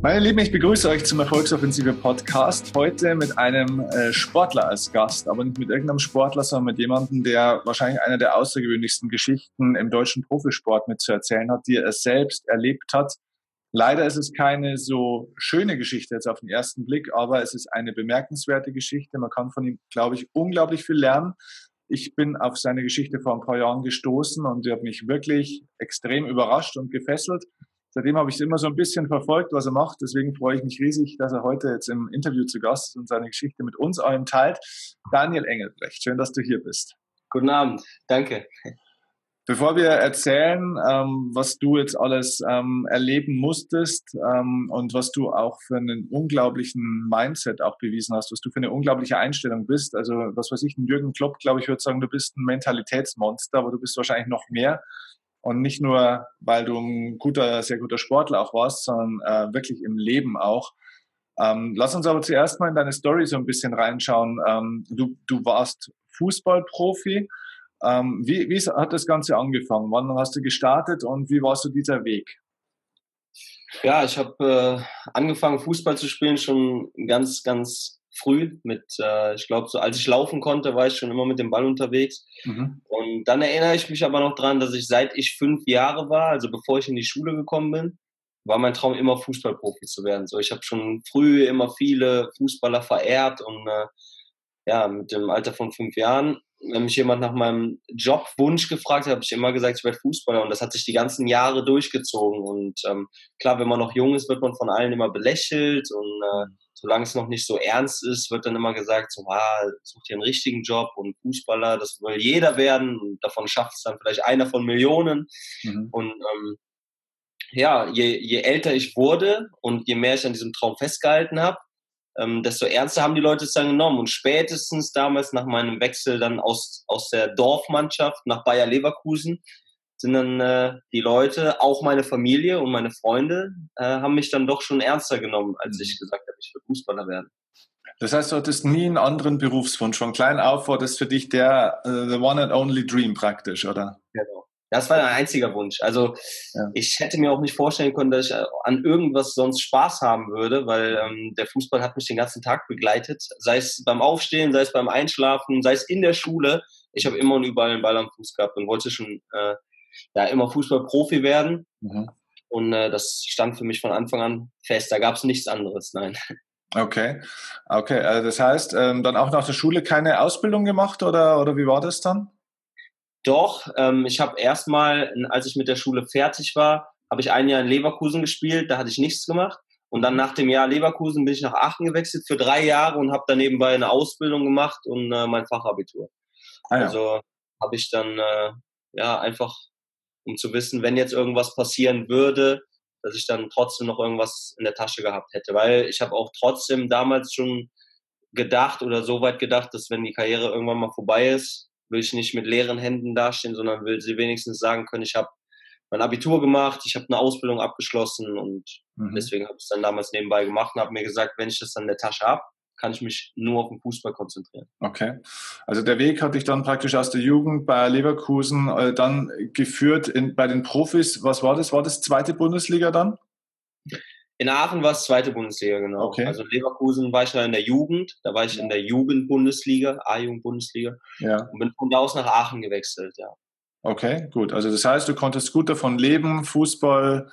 Meine Lieben, ich begrüße euch zum Erfolgsoffensive Podcast. Heute mit einem äh, Sportler als Gast, aber nicht mit irgendeinem Sportler, sondern mit jemandem, der wahrscheinlich eine der außergewöhnlichsten Geschichten im deutschen Profisport mitzuerzählen hat, die er selbst erlebt hat. Leider ist es keine so schöne Geschichte jetzt auf den ersten Blick, aber es ist eine bemerkenswerte Geschichte. Man kann von ihm, glaube ich, unglaublich viel lernen. Ich bin auf seine Geschichte vor ein paar Jahren gestoßen und die hat mich wirklich extrem überrascht und gefesselt. Seitdem habe ich es immer so ein bisschen verfolgt, was er macht. Deswegen freue ich mich riesig, dass er heute jetzt im Interview zu Gast ist und seine Geschichte mit uns allen teilt. Daniel Engelbrecht, schön, dass du hier bist. Guten Abend, danke. Bevor wir erzählen, ähm, was du jetzt alles ähm, erleben musstest ähm, und was du auch für einen unglaublichen Mindset auch bewiesen hast, was du für eine unglaubliche Einstellung bist. Also was weiß ich, ein Jürgen Klopp, glaube ich, würde sagen, du bist ein Mentalitätsmonster, aber du bist wahrscheinlich noch mehr. Und nicht nur, weil du ein guter, sehr guter Sportler auch warst, sondern äh, wirklich im Leben auch. Ähm, lass uns aber zuerst mal in deine Story so ein bisschen reinschauen. Ähm, du, du warst Fußballprofi. Ähm, wie, wie hat das Ganze angefangen? Wann hast du gestartet und wie war so dieser Weg? Ja, ich habe äh, angefangen, Fußball zu spielen schon ganz, ganz früh mit, äh, ich glaube, so als ich laufen konnte, war ich schon immer mit dem Ball unterwegs. Mhm. Und dann erinnere ich mich aber noch dran, dass ich seit ich fünf Jahre war, also bevor ich in die Schule gekommen bin, war mein Traum immer Fußballprofi zu werden. So, ich habe schon früh immer viele Fußballer verehrt und äh, ja, mit dem Alter von fünf Jahren wenn mich jemand nach meinem Jobwunsch gefragt hat, habe ich immer gesagt, ich werde Fußballer und das hat sich die ganzen Jahre durchgezogen. Und ähm, klar, wenn man noch jung ist, wird man von allen immer belächelt und äh, solange es noch nicht so ernst ist, wird dann immer gesagt, so, ah, such dir einen richtigen Job und Fußballer, das will jeder werden und davon schafft es dann vielleicht einer von Millionen. Mhm. Und ähm, ja, je, je älter ich wurde und je mehr ich an diesem Traum festgehalten habe, ähm, desto ernster haben die Leute es dann genommen. Und spätestens damals nach meinem Wechsel dann aus, aus der Dorfmannschaft nach Bayer Leverkusen sind dann äh, die Leute, auch meine Familie und meine Freunde, äh, haben mich dann doch schon ernster genommen, als ich mhm. gesagt habe, ich will Fußballer werden. Das heißt, du hattest nie einen anderen Berufswunsch. Von klein auf war das für dich der uh, the one and only dream praktisch, oder? Genau. Das war ein einziger Wunsch. Also ja. ich hätte mir auch nicht vorstellen können, dass ich äh, an irgendwas sonst Spaß haben würde, weil ähm, der Fußball hat mich den ganzen Tag begleitet. Sei es beim Aufstehen, sei es beim Einschlafen, sei es in der Schule. Ich habe immer und überall einen Ball am Fuß gehabt und wollte schon äh, ja, immer Fußballprofi werden. Mhm. Und äh, das stand für mich von Anfang an fest. Da gab es nichts anderes, nein. Okay, okay. Also das heißt, ähm, dann auch nach der Schule keine Ausbildung gemacht oder, oder wie war das dann? Doch, ähm, ich habe erstmal, als ich mit der Schule fertig war, habe ich ein Jahr in Leverkusen gespielt, da hatte ich nichts gemacht. Und dann nach dem Jahr Leverkusen bin ich nach Aachen gewechselt für drei Jahre und habe dann nebenbei eine Ausbildung gemacht und äh, mein Fachabitur. Ah, ja. Also habe ich dann äh, ja einfach, um zu wissen, wenn jetzt irgendwas passieren würde, dass ich dann trotzdem noch irgendwas in der Tasche gehabt hätte. Weil ich habe auch trotzdem damals schon gedacht oder so weit gedacht, dass wenn die Karriere irgendwann mal vorbei ist, will ich nicht mit leeren Händen dastehen, sondern will sie wenigstens sagen können, ich habe mein Abitur gemacht, ich habe eine Ausbildung abgeschlossen und mhm. deswegen habe ich es dann damals nebenbei gemacht und habe mir gesagt, wenn ich das dann in der Tasche habe, kann ich mich nur auf den Fußball konzentrieren. Okay. Also der Weg hat dich dann praktisch aus der Jugend bei Leverkusen äh, dann geführt in, bei den Profis. Was war das? War das zweite Bundesliga dann? In Aachen war es zweite Bundesliga, genau. Okay. Also Leverkusen war ich ja in der Jugend, da war ich in der Jugendbundesliga, A-Jugend-Bundesliga. Ja. Und bin von da aus nach Aachen gewechselt, ja. Okay, gut. Also das heißt, du konntest gut davon leben. Fußball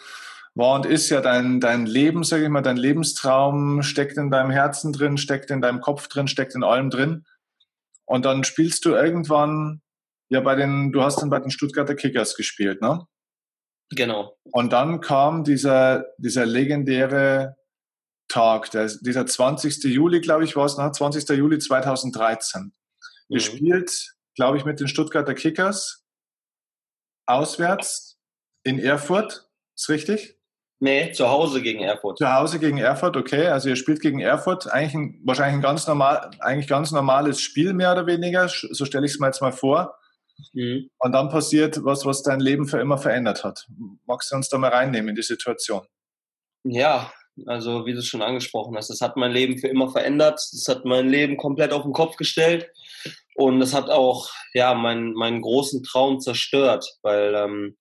war und ist ja dein, dein Leben, sage ich mal, dein Lebenstraum steckt in deinem Herzen drin, steckt in deinem Kopf drin, steckt in allem drin. Und dann spielst du irgendwann, ja, bei den, du hast dann bei den Stuttgarter Kickers gespielt, ne? Genau. Und dann kam dieser, dieser legendäre Tag, der, dieser 20. Juli, glaube ich, war es, ne? 20. Juli 2013. Ihr mhm. spielt, glaube ich, mit den Stuttgarter Kickers auswärts in Erfurt. Ist richtig? Nee, zu Hause gegen Erfurt. Zu Hause gegen Erfurt, okay. Also ihr spielt gegen Erfurt. Eigentlich ein, wahrscheinlich ein ganz normal, eigentlich ganz normales Spiel, mehr oder weniger. So stelle ich es mir jetzt mal vor. Mhm. Und dann passiert was, was dein Leben für immer verändert hat. Magst du uns da mal reinnehmen in die Situation? Ja, also wie du es schon angesprochen hast, das hat mein Leben für immer verändert. Das hat mein Leben komplett auf den Kopf gestellt. Und das hat auch ja, meinen, meinen großen Traum zerstört, weil ähm,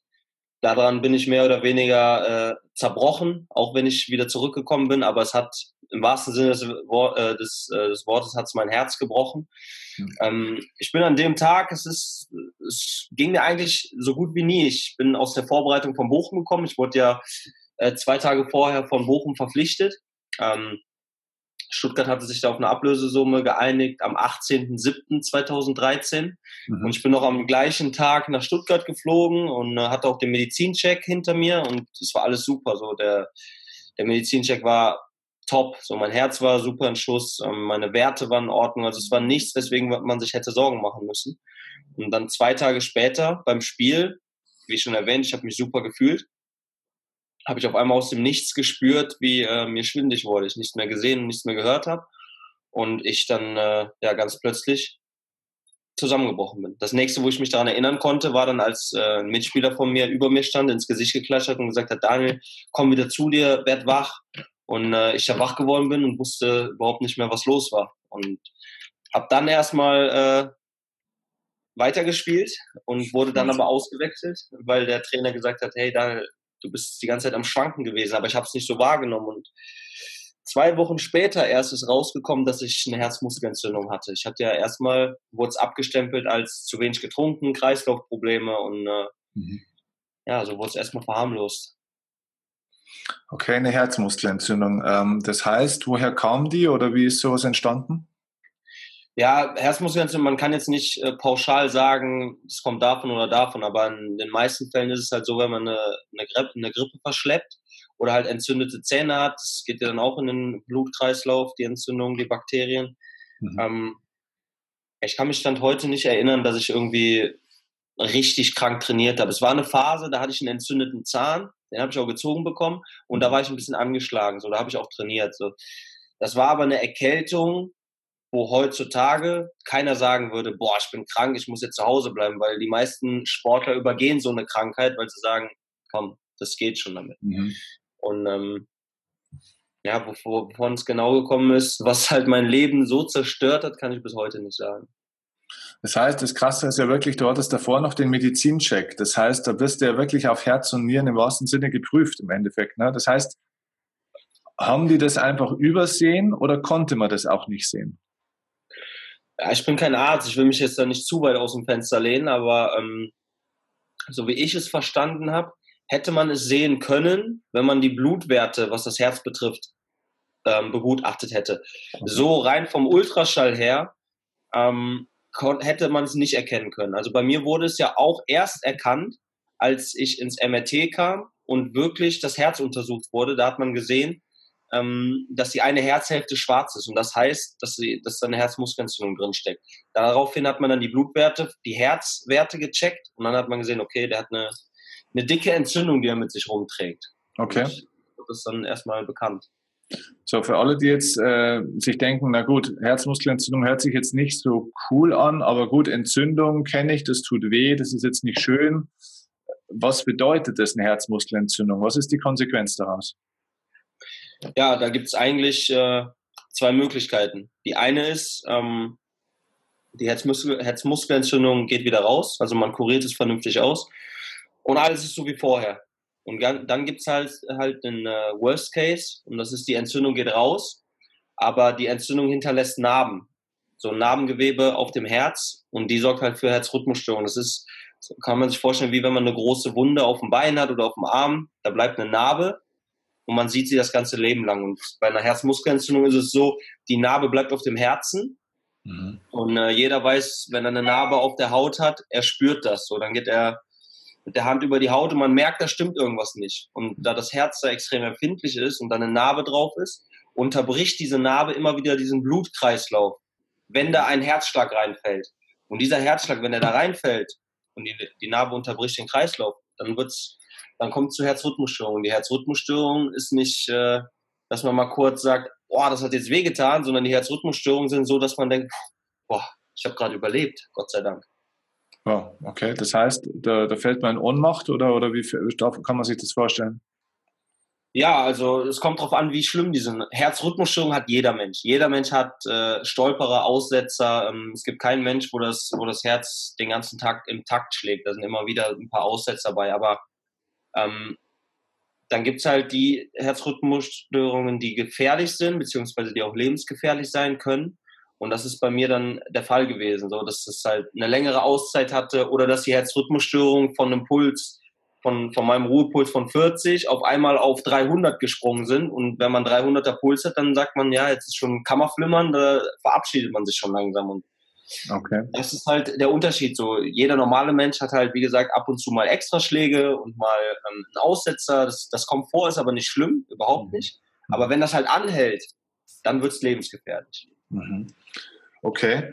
daran bin ich mehr oder weniger äh, zerbrochen, auch wenn ich wieder zurückgekommen bin. Aber es hat im wahrsten Sinne des, äh, des, äh, des Wortes hat es mein Herz gebrochen. Mhm. Ähm, ich bin an dem Tag, es ist, es ging mir eigentlich so gut wie nie. Ich bin aus der Vorbereitung von Bochum gekommen. Ich wurde ja äh, zwei Tage vorher von Bochum verpflichtet. Ähm, Stuttgart hatte sich da auf eine Ablösesumme geeinigt am 18.07.2013. Mhm. Und ich bin noch am gleichen Tag nach Stuttgart geflogen und äh, hatte auch den Medizincheck hinter mir und es war alles super. So der, der Medizincheck war top. So mein Herz war super in Schuss, ähm, meine Werte waren in Ordnung. Also es war nichts, weswegen man sich hätte Sorgen machen müssen. Und dann zwei Tage später beim Spiel, wie schon erwähnt, ich habe mich super gefühlt habe ich auf einmal aus dem Nichts gespürt, wie äh, mir schwindig wurde. Ich nichts mehr gesehen und nichts mehr gehört habe. Und ich dann äh, ja ganz plötzlich zusammengebrochen bin. Das nächste, wo ich mich daran erinnern konnte, war dann, als äh, ein Mitspieler von mir über mir stand, ins Gesicht geklatscht hat und gesagt hat, Daniel, komm wieder zu dir, werd wach. Und äh, ich da wach geworden bin und wusste überhaupt nicht mehr, was los war. Und habe dann erstmal äh, weitergespielt und wurde dann aber ausgewechselt, weil der Trainer gesagt hat, hey Daniel, du bist die ganze Zeit am Schwanken gewesen, aber ich habe es nicht so wahrgenommen. Und zwei Wochen später erst ist rausgekommen, dass ich eine Herzmuskelentzündung hatte. Ich hatte ja erstmal, wurde es abgestempelt als zu wenig getrunken, Kreislaufprobleme und äh, mhm. ja, so wurde es erstmal verharmlost. Okay, eine Herzmuskelentzündung. Ähm, das heißt, woher kam die oder wie ist sowas entstanden? Ja, Herzmuskelentzündung, man kann jetzt nicht äh, pauschal sagen, es kommt davon oder davon, aber in den meisten Fällen ist es halt so, wenn man eine, eine, Grippe, eine Grippe verschleppt oder halt entzündete Zähne hat, das geht ja dann auch in den Blutkreislauf, die Entzündung, die Bakterien. Mhm. Ähm, ich kann mich Stand heute nicht erinnern, dass ich irgendwie richtig krank trainiert habe. Es war eine Phase, da hatte ich einen entzündeten Zahn, den habe ich auch gezogen bekommen und da war ich ein bisschen angeschlagen, so da habe ich auch trainiert. So. Das war aber eine Erkältung, wo heutzutage keiner sagen würde, boah, ich bin krank, ich muss jetzt zu Hause bleiben, weil die meisten Sportler übergehen so eine Krankheit, weil sie sagen, komm, das geht schon damit. Mhm. Und ähm, ja, wovon es genau gekommen ist, was halt mein Leben so zerstört hat, kann ich bis heute nicht sagen. Das heißt, das Krasse ist ja wirklich, du hattest davor noch den Medizincheck. Das heißt, da bist du ja wirklich auf Herz und Nieren im wahrsten Sinne geprüft im Endeffekt. Ne? Das heißt, haben die das einfach übersehen oder konnte man das auch nicht sehen? Ja, ich bin kein Arzt, ich will mich jetzt da nicht zu weit aus dem Fenster lehnen, aber ähm, so wie ich es verstanden habe, hätte man es sehen können, wenn man die Blutwerte, was das Herz betrifft, ähm, begutachtet hätte. So rein vom Ultraschall her ähm, hätte man es nicht erkennen können. Also bei mir wurde es ja auch erst erkannt, als ich ins MRT kam und wirklich das Herz untersucht wurde. Da hat man gesehen, ähm, dass die eine Herzhälfte schwarz ist. Und das heißt, dass, sie, dass da eine Herzmuskelentzündung drin steckt. Daraufhin hat man dann die Blutwerte, die Herzwerte gecheckt und dann hat man gesehen, okay, der hat eine, eine dicke Entzündung, die er mit sich rumträgt. Okay. Und das ist dann erstmal bekannt. So, für alle, die jetzt äh, sich denken, na gut, Herzmuskelentzündung hört sich jetzt nicht so cool an, aber gut, Entzündung kenne ich, das tut weh, das ist jetzt nicht schön. Was bedeutet das, eine Herzmuskelentzündung? Was ist die Konsequenz daraus? Ja, da gibt es eigentlich äh, zwei Möglichkeiten. Die eine ist, ähm, die Herzmuskel Herzmuskelentzündung geht wieder raus, also man kuriert es vernünftig aus und alles ist so wie vorher. Und dann gibt es halt, halt den äh, Worst Case und das ist, die Entzündung geht raus, aber die Entzündung hinterlässt Narben. So ein Narbengewebe auf dem Herz und die sorgt halt für Herzrhythmusstörungen. Das ist, kann man sich vorstellen, wie wenn man eine große Wunde auf dem Bein hat oder auf dem Arm, da bleibt eine Narbe und man sieht sie das ganze Leben lang. Und bei einer Herzmuskelentzündung ist es so, die Narbe bleibt auf dem Herzen. Mhm. Und äh, jeder weiß, wenn er eine Narbe auf der Haut hat, er spürt das. So, dann geht er mit der Hand über die Haut und man merkt, da stimmt irgendwas nicht. Und da das Herz da extrem empfindlich ist und da eine Narbe drauf ist, unterbricht diese Narbe immer wieder diesen Blutkreislauf, wenn da ein Herzschlag reinfällt. Und dieser Herzschlag, wenn er da reinfällt und die, die Narbe unterbricht den Kreislauf, dann wird's dann kommt es zu Herzrhythmusstörungen. Die Herzrhythmusstörung ist nicht, äh, dass man mal kurz sagt, boah, das hat jetzt wehgetan, sondern die Herzrhythmusstörungen sind so, dass man denkt, boah, ich habe gerade überlebt, Gott sei Dank. Oh, okay, das heißt, da, da fällt man in Ohnmacht oder, oder wie kann man sich das vorstellen? Ja, also es kommt darauf an, wie schlimm diese Herzrhythmusstörung hat jeder Mensch. Jeder Mensch hat äh, Stolperer, Aussetzer. Ähm, es gibt keinen Mensch, wo das, wo das Herz den ganzen Tag im Takt schlägt. Da sind immer wieder ein paar Aussetzer dabei. Aber Ähm, dann gibt es halt die Herzrhythmusstörungen, die gefährlich sind, beziehungsweise die auch lebensgefährlich sein können. Und das ist bei mir dann der Fall gewesen, so dass es halt eine längere Auszeit hatte oder dass die Herzrhythmusstörungen von einem Puls von, von meinem Ruhepuls von 40 auf einmal auf 300 gesprungen sind. Und wenn man 300er Puls hat, dann sagt man, ja, jetzt ist schon Kammerflimmern, da verabschiedet man sich schon langsam. Und okay. das ist halt der Unterschied. So, jeder normale Mensch hat halt, wie gesagt, ab und zu mal Extraschläge und mal ähm, einen Aussetzer. Das, das kommt vor, ist aber nicht schlimm, überhaupt mhm. nicht. Aber wenn das halt anhält, dann wird es lebensgefährlich. Mhm. Okay.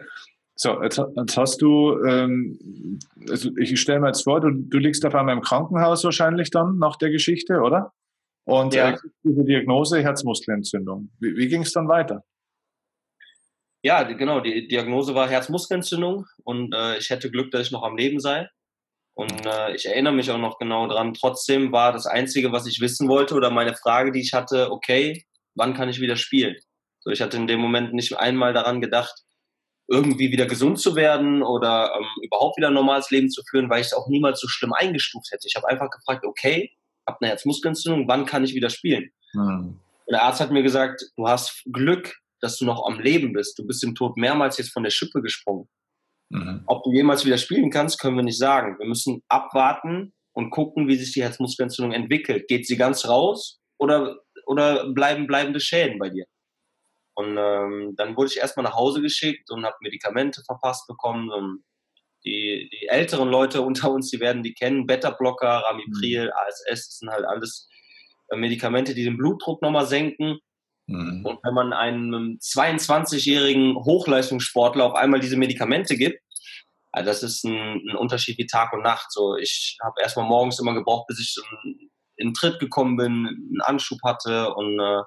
So, jetzt, jetzt hast du, ähm, also ich stelle mir jetzt vor, du, du liegst auf einmal im Krankenhaus wahrscheinlich dann nach der Geschichte, oder? Und ja. diese Diagnose Herzmuskelentzündung. Wie, wie ging es dann weiter? Ja, genau, die Diagnose war Herzmuskelentzündung und äh, ich hätte Glück, dass ich noch am Leben sei. Und äh, ich erinnere mich auch noch genau dran. Trotzdem war das Einzige, was ich wissen wollte oder meine Frage, die ich hatte, okay, wann kann ich wieder spielen? So, ich hatte in dem Moment nicht einmal daran gedacht, irgendwie wieder gesund zu werden oder ähm, überhaupt wieder ein normales Leben zu führen, weil ich es auch niemals so schlimm eingestuft hätte. Ich habe einfach gefragt, okay, habe eine Herzmuskelentzündung, wann kann ich wieder spielen? Mhm. Und der Arzt hat mir gesagt, du hast Glück, dass du noch am Leben bist. Du bist im Tod mehrmals jetzt von der Schippe gesprungen. Mhm. Ob du jemals wieder spielen kannst, können wir nicht sagen. Wir müssen abwarten und gucken, wie sich die Herzmuskelentzündung entwickelt. Geht sie ganz raus oder, oder bleiben bleibende Schäden bei dir? Und ähm, dann wurde ich erstmal nach Hause geschickt und habe Medikamente verpasst bekommen. Und die, die älteren Leute unter uns, die werden die kennen. Beta-Blocker, Ramipril, mhm. ASS, das sind halt alles äh, Medikamente, die den Blutdruck nochmal senken. Mhm. Und wenn man einem 22-jährigen Hochleistungssportler auf einmal diese Medikamente gibt, also das ist ein, ein, Unterschied wie Tag und Nacht. So, ich habe erstmal morgens immer gebraucht, bis ich in, in Tritt gekommen bin, einen Anschub hatte und äh,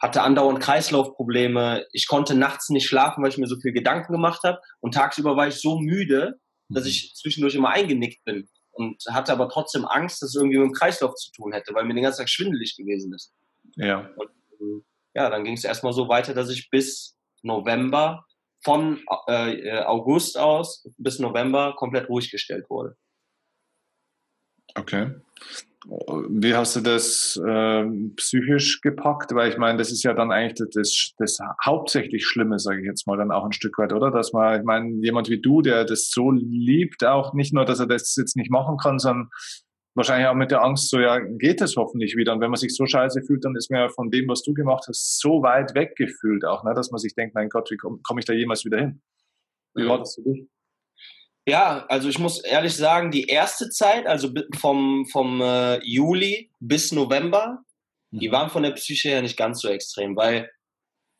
hatte andauernd Kreislaufprobleme. Ich konnte nachts nicht schlafen, weil ich mir so viel Gedanken gemacht habe. Und tagsüber war ich so müde, dass ich zwischendurch immer eingenickt bin. Und hatte aber trotzdem Angst, dass es irgendwie mit dem Kreislauf zu tun hätte, weil mir den ganzen Tag schwindelig gewesen ist. Ja. Und, ähm, ja, dann ging es erstmal so weiter, dass ich bis November von äh, August aus bis November komplett ruhig gestellt wurde. Okay. Wie hast du das äh, psychisch gepackt? Weil ich meine, das ist ja dann eigentlich das, das hauptsächlich Schlimme, sage ich jetzt mal, dann auch ein Stück weit, oder? Dass man, ich meine, jemand wie du, der das so liebt, auch nicht nur, dass er das jetzt nicht machen kann, sondern wahrscheinlich auch mit der Angst, so ja, geht es hoffentlich wieder. Und wenn man sich so scheiße fühlt, dann ist man ja von dem, was du gemacht hast, so weit weggefühlt auch, ne? dass man sich denkt, mein Gott, wie komme komm ich da jemals wieder hin? Wie war das für dich? Ja, also ich muss ehrlich sagen, die erste Zeit, also vom, vom äh, Juli bis November, mhm. die waren von der Psyche her nicht ganz so extrem, weil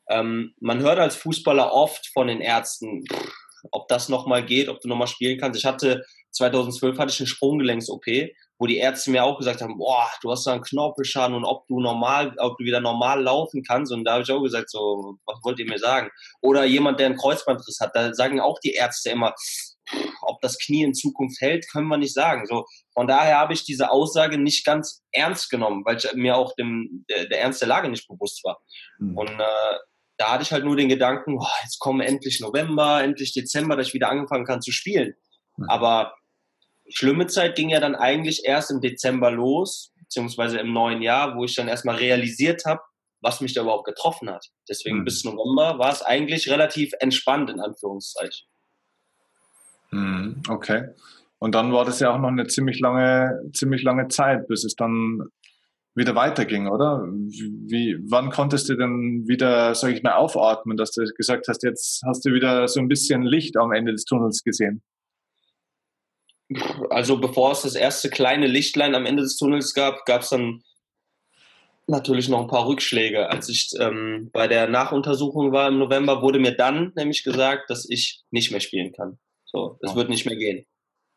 ähm, man hört als Fußballer oft von den Ärzten, pff, ob das nochmal geht, ob du nochmal spielen kannst. Ich hatte 2012 hatte ich eine Sprunggelenks-OP, wo die Ärzte mir auch gesagt haben, boah, du hast da einen Knorpelschaden und ob du normal, ob du wieder normal laufen kannst. Und da habe ich auch gesagt, so, was wollt ihr mir sagen? Oder jemand, der einen Kreuzbandriss hat, da sagen auch die Ärzte immer, ob das Knie in Zukunft hält, können wir nicht sagen. So, von daher habe ich diese Aussage nicht ganz ernst genommen, weil ich mir auch dem, der, der Ernst der Lage nicht bewusst war. Mhm. Und äh, da hatte ich halt nur den Gedanken, boah, jetzt kommen endlich November, endlich Dezember, dass ich wieder angefangen kann zu spielen. Mhm. Aber schlimme Zeit ging ja dann eigentlich erst im Dezember los, beziehungsweise im neuen Jahr, wo ich dann erstmal realisiert habe, was mich da überhaupt getroffen hat. Deswegen mhm. bis November war es eigentlich relativ entspannt, in Anführungszeichen. Mhm, okay. Und dann war das ja auch noch eine ziemlich lange, ziemlich lange Zeit, bis es dann wieder weiterging, oder? Wie, wann konntest du denn wieder, sag ich mal, aufatmen, dass du gesagt hast, jetzt hast du wieder so ein bisschen Licht am Ende des Tunnels gesehen? Also bevor es das erste kleine Lichtlein am Ende des Tunnels gab, gab es dann natürlich noch ein paar Rückschläge. Als ich ähm, bei der Nachuntersuchung war im November, wurde mir dann nämlich gesagt, dass ich nicht mehr spielen kann. So, es wird nicht mehr gehen.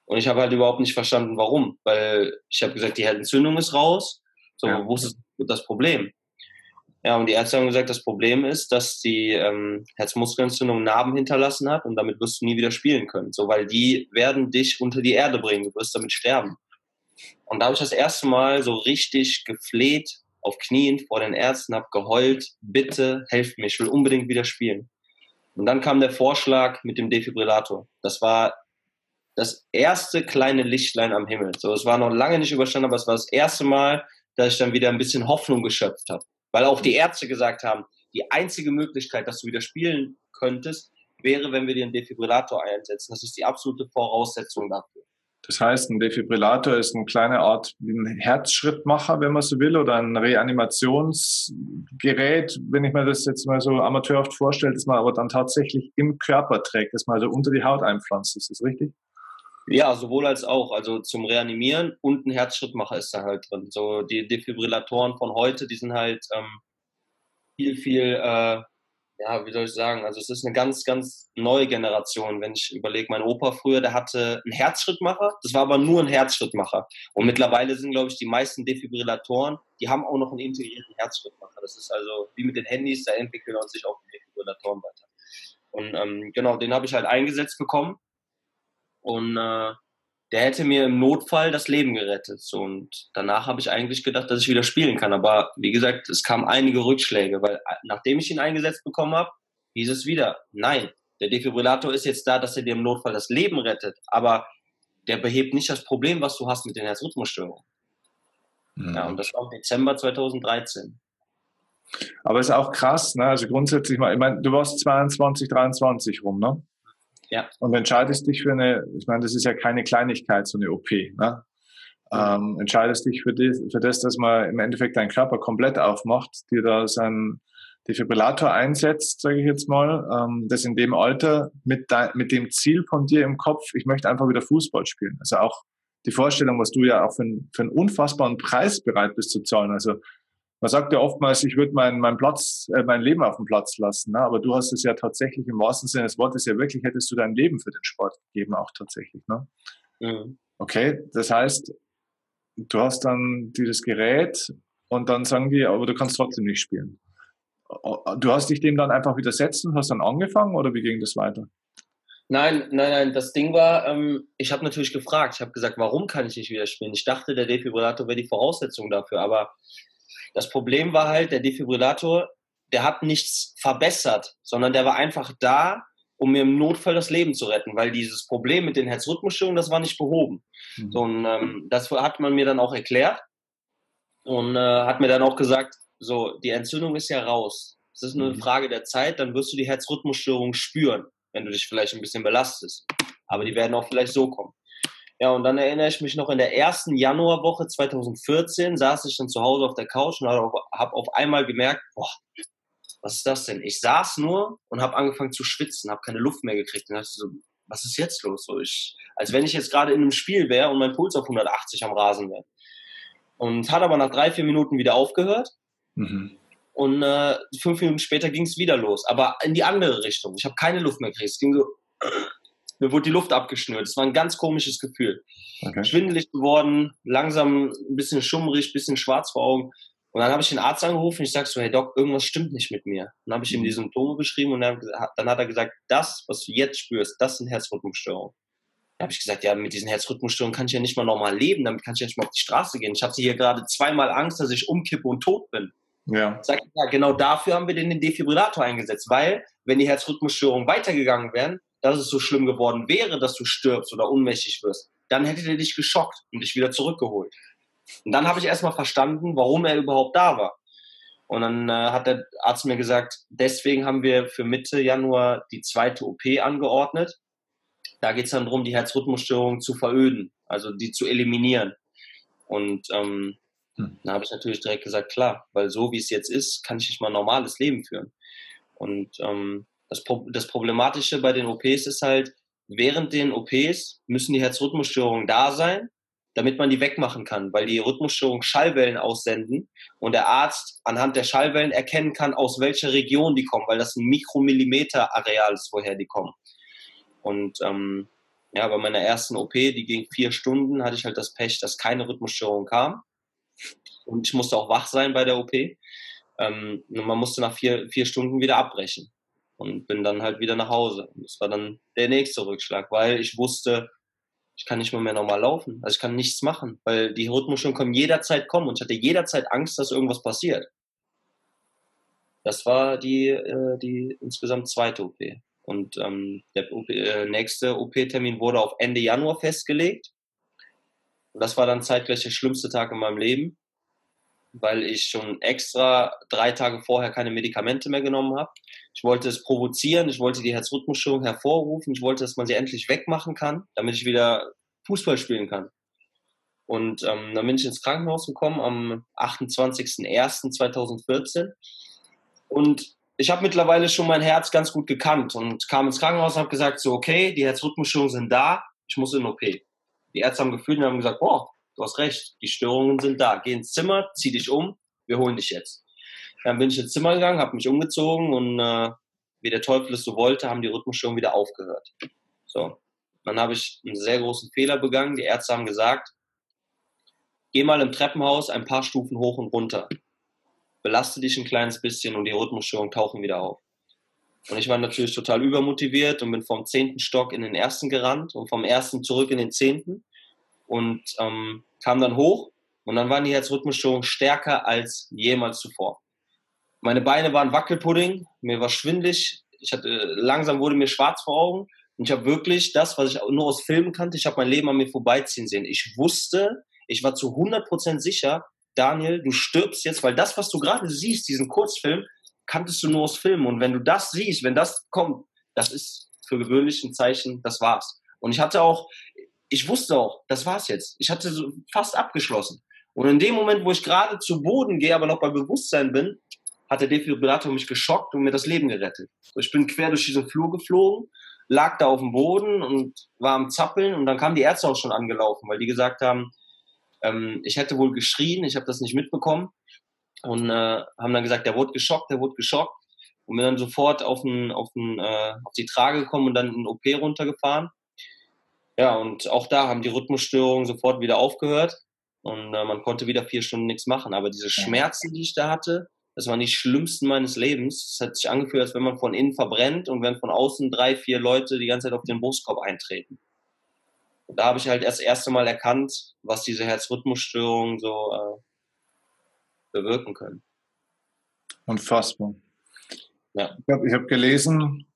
Und ich habe halt überhaupt nicht verstanden, warum. Weil ich habe gesagt, die Entzündung ist raus. So, ja. wo ist das Problem? Ja, und die Ärzte haben gesagt, das Problem ist, dass die ähm, Herzmuskelentzündung Narben hinterlassen hat und damit wirst du nie wieder spielen können. So, weil die werden dich unter die Erde bringen, du wirst damit sterben. Und da habe ich das erste Mal so richtig gefleht auf Knien vor den Ärzten, habe geheult, bitte helft mir, ich will unbedingt wieder spielen. Und dann kam der Vorschlag mit dem Defibrillator. Das war das erste kleine Lichtlein am Himmel. So, es war noch lange nicht überstanden, aber es war das erste Mal, dass ich dann wieder ein bisschen Hoffnung geschöpft habe. Weil auch die Ärzte gesagt haben, die einzige Möglichkeit, dass du wieder spielen könntest, wäre, wenn wir dir einen Defibrillator einsetzen. Das ist die absolute Voraussetzung dafür. Das heißt, ein Defibrillator ist eine kleine Art ein Herzschrittmacher, wenn man so will, oder ein Reanimationsgerät, wenn ich mir das jetzt mal so amateurhaft vorstelle, das man aber dann tatsächlich im Körper trägt, das man also unter die Haut einpflanzt. Ist das richtig? Ja, sowohl als auch. Also zum Reanimieren und ein Herzschrittmacher ist da halt drin. So die Defibrillatoren von heute, die sind halt ähm, viel, viel äh, ja, wie soll ich sagen, also es ist eine ganz, ganz neue Generation. Wenn ich überlege, mein Opa früher, der hatte einen Herzschrittmacher, das war aber nur ein Herzschrittmacher. Und mittlerweile sind, glaube ich, die meisten Defibrillatoren, die haben auch noch einen integrierten Herzschrittmacher. Das ist also wie mit den Handys, da entwickeln sich auch die Defibrillatoren weiter. Und ähm, genau, den habe ich halt eingesetzt bekommen. Und äh, der hätte mir im Notfall das Leben gerettet. So, und danach habe ich eigentlich gedacht, dass ich wieder spielen kann. Aber wie gesagt, es kamen einige Rückschläge, weil äh, nachdem ich ihn eingesetzt bekommen habe, hieß es wieder, nein, der Defibrillator ist jetzt da, dass er dir im Notfall das Leben rettet, aber der behebt nicht das Problem, was du hast mit den Herzrhythmusstörungen. Mhm. Ja, und das war im Dezember 2013. Aber es ist auch krass, ne? Also grundsätzlich mal, ich meine, du warst 22, 23 rum, ne? Ja. Und entscheidest dich für eine, ich meine, das ist ja keine Kleinigkeit, so eine OP, ne? Ähm, entscheidest dich für, die, für das, dass man im Endeffekt deinen Körper komplett aufmacht, dir da seinen Defibrillator einsetzt, sage ich jetzt mal, ähm, das in dem Alter mit, de, mit dem Ziel von dir im Kopf, ich möchte einfach wieder Fußball spielen. Also auch die Vorstellung, was du ja auch für, ein, für einen unfassbaren Preis bereit bist zu zahlen. Also man sagt ja oftmals, ich würde mein, mein Platz, äh, mein Leben auf dem Platz lassen. Ne? Aber du hast es ja tatsächlich im wahrsten Sinne des Wortes ja wirklich, hättest du dein Leben für den Sport gegeben, auch tatsächlich. Ne? Mhm. Okay, das heißt, du hast dann dieses Gerät und dann sagen die, aber du kannst trotzdem nicht spielen. Du hast dich dem dann einfach widersetzt und hast dann angefangen oder wie ging das weiter? Nein, nein, nein. Das Ding war, ähm, ich habe natürlich gefragt. Ich habe gesagt, warum kann ich nicht wieder spielen? Ich dachte, der Defibrillator wäre die Voraussetzung dafür, aber das Problem war halt, der Defibrillator, der hat nichts verbessert, sondern der war einfach da, um mir im Notfall das Leben zu retten, weil dieses Problem mit den Herzrhythmusstörungen, das war nicht behoben. Mhm. So, und ähm, das hat man mir dann auch erklärt und äh, hat mir dann auch gesagt, so, die Entzündung ist ja raus. Es ist nur eine mhm. Frage der Zeit, dann wirst du die Herzrhythmusstörung spüren, wenn du dich vielleicht ein bisschen belastest. Aber die werden auch vielleicht so kommen. Ja, und dann erinnere ich mich noch, in der ersten Januarwoche 2014 saß ich dann zu Hause auf der Couch und habe auf, einmal gemerkt, boah, was ist das denn? Ich saß nur und habe angefangen zu schwitzen, habe keine Luft mehr gekriegt. Und dachte so, was ist jetzt los? So, ich, als wenn ich jetzt gerade in einem Spiel wäre und mein Puls auf 180 am Rasen wäre. Und hat aber nach drei, vier Minuten wieder aufgehört. Mhm. Und äh, fünf Minuten später ging es wieder los, aber in die andere Richtung. Ich habe keine Luft mehr gekriegt. Es ging so mir wurde die Luft abgeschnürt. Es war ein ganz komisches Gefühl. Okay. Schwindelig geworden, langsam ein bisschen schummrig, ein bisschen schwarz vor Augen. Und dann habe ich den Arzt angerufen und ich sage so, hey Doc, irgendwas stimmt nicht mit mir. Dann habe ich ihm mhm. die Symptome beschrieben und dann, dann, hat er gesagt, das, was du jetzt spürst, das sind Herzrhythmusstörungen. Da habe ich gesagt, ja, mit diesen Herzrhythmusstörungen kann ich ja nicht mal normal leben, damit kann ich ja nicht mal auf die Straße gehen. Ich hatte hier gerade zweimal Angst, dass ich umkippe und tot bin. Ja. Sag ja, genau dafür haben wir den Defibrillator eingesetzt, weil wenn die Herzrhythmusstörungen weitergegangen wären, dass es so schlimm geworden wäre, dass du stirbst oder ohnmächtig wirst, dann hätte der dich geschockt und dich wieder zurückgeholt. Und dann habe ich erstmal verstanden, warum er überhaupt da war. Und dann äh, hat der Arzt mir gesagt, deswegen haben wir für Mitte Januar die zweite OP angeordnet. Da geht es dann darum, die Herzrhythmusstörung zu veröden, also die zu eliminieren. Und ähm, hm. dann habe ich natürlich direkt gesagt, klar, weil so wie es jetzt ist, kann ich nicht mal ein normales Leben führen. Und ähm, das, das Problematische bei den OPs ist halt, während den OPs müssen die Herzrhythmusstörungen da sein, damit man die wegmachen kann, weil die Rhythmusstörungen Schallwellen aussenden und der Arzt anhand der Schallwellen erkennen kann, aus welcher Region die kommen, weil das ein Mikromillimeter-Areal ist, woher die kommen. Und ähm, ja, bei meiner ersten OP, die ging vier Stunden, hatte ich halt das Pech, dass keine Rhythmusstörung kam. Und ich musste auch wach sein bei der OP. Ähm, man musste nach vier, vier Stunden wieder abbrechen und bin dann halt wieder nach Hause. Das war dann der nächste Rückschlag, weil ich wusste, ich kann nicht mehr, mehr normal laufen. Also ich kann nichts machen, weil die Rhythmusstörungen können jederzeit kommen und ich hatte jederzeit Angst, dass irgendwas passiert. Das war die, äh, die insgesamt zweite OP. Und ähm, der OP, äh, nächste OP-Termin wurde auf Ende Januar festgelegt. Und das war dann zeitgleich der schlimmste Tag in meinem Leben, weil ich schon extra drei Tage vorher keine Medikamente mehr genommen habe. Ich wollte es provozieren, ich wollte die Herzrhythmusstörung hervorrufen, ich wollte, dass man sie endlich wegmachen kann, damit ich wieder Fußball spielen kann. Und ähm, dann bin ich ins Krankenhaus gekommen am 28.01.2014. Und ich habe mittlerweile schon mein Herz ganz gut gekannt und kam ins Krankenhaus und habe gesagt, so okay, die Herzrhythmusstörungen sind da, ich muss in OP. Die Ärzte haben gefühlt und haben gesagt, boah, du hast recht, die Störungen sind da. Geh ins Zimmer, zieh dich um, wir holen dich jetzt. Dann bin ich ins Zimmer gegangen, habe mich umgezogen und äh, wie der Teufel es so wollte, haben die Rhythmusstörungen wieder aufgehört. So, dann habe ich einen sehr großen Fehler begangen. Die Ärzte haben gesagt, geh mal im Treppenhaus ein paar Stufen hoch und runter. Belaste dich ein kleines bisschen und die Rhythmusstörungen tauchen wieder auf. Und ich war natürlich total übermotiviert und bin vom zehnten Stock in den ersten gerannt und vom ersten zurück in den zehnten und ähm, kam dann hoch und dann waren die Herzrhythmusstörungen stärker als jemals zuvor. Meine Beine waren Wackelpudding, mir war schwindlig, ich hatte, langsam wurde mir schwarz vor Augen und ich habe wirklich das, was ich nur aus Filmen kannte, ich habe mein Leben an mir vorbeiziehen sehen. Ich wusste, ich war zu 100% sicher, Daniel, du stirbst jetzt, weil das, was du gerade siehst, diesen Kurzfilm, kanntest du nur aus Filmen. Und wenn du das siehst, wenn das kommt, das ist für gewöhnlich ein Zeichen, das war's. Und ich hatte auch, ich wusste auch, das war's jetzt. Ich hatte so fast abgeschlossen. Und in dem Moment, wo ich gerade zu Boden gehe, aber noch bei Bewusstsein bin, hat der Defibrillator mich geschockt und mir das Leben gerettet. Ich bin quer durch diesen Flur geflogen lag da auf dem Boden und war am Zappeln und dann kamen die Ärzte auch schon angelaufen, weil die gesagt haben, ähm, ich hätte wohl geschrien, ich habe das nicht mitbekommen und äh, haben dann gesagt, der wurde geschockt, der wurde geschockt und bin dann sofort auf, den, auf, den, äh, auf die Trage gekommen und dann in den OP runtergefahren. Ja, und auch da haben die Rhythmusstörungen sofort wieder aufgehört und äh, man konnte wieder vier Stunden nichts machen. Aber diese Schmerzen, die ich da hatte, das waren die schlimmsten meines Lebens. Es hat sich angefühlt, als wenn man von innen verbrennt und wenn von außen drei, vier Leute die ganze Zeit auf den Brustkorb eintreten. Und da habe ich halt erst das erste Mal erkannt, was diese Herzrhythmusstörungen so äh, bewirken können. Unfassbar. Ja. Ich habe hab gelesen,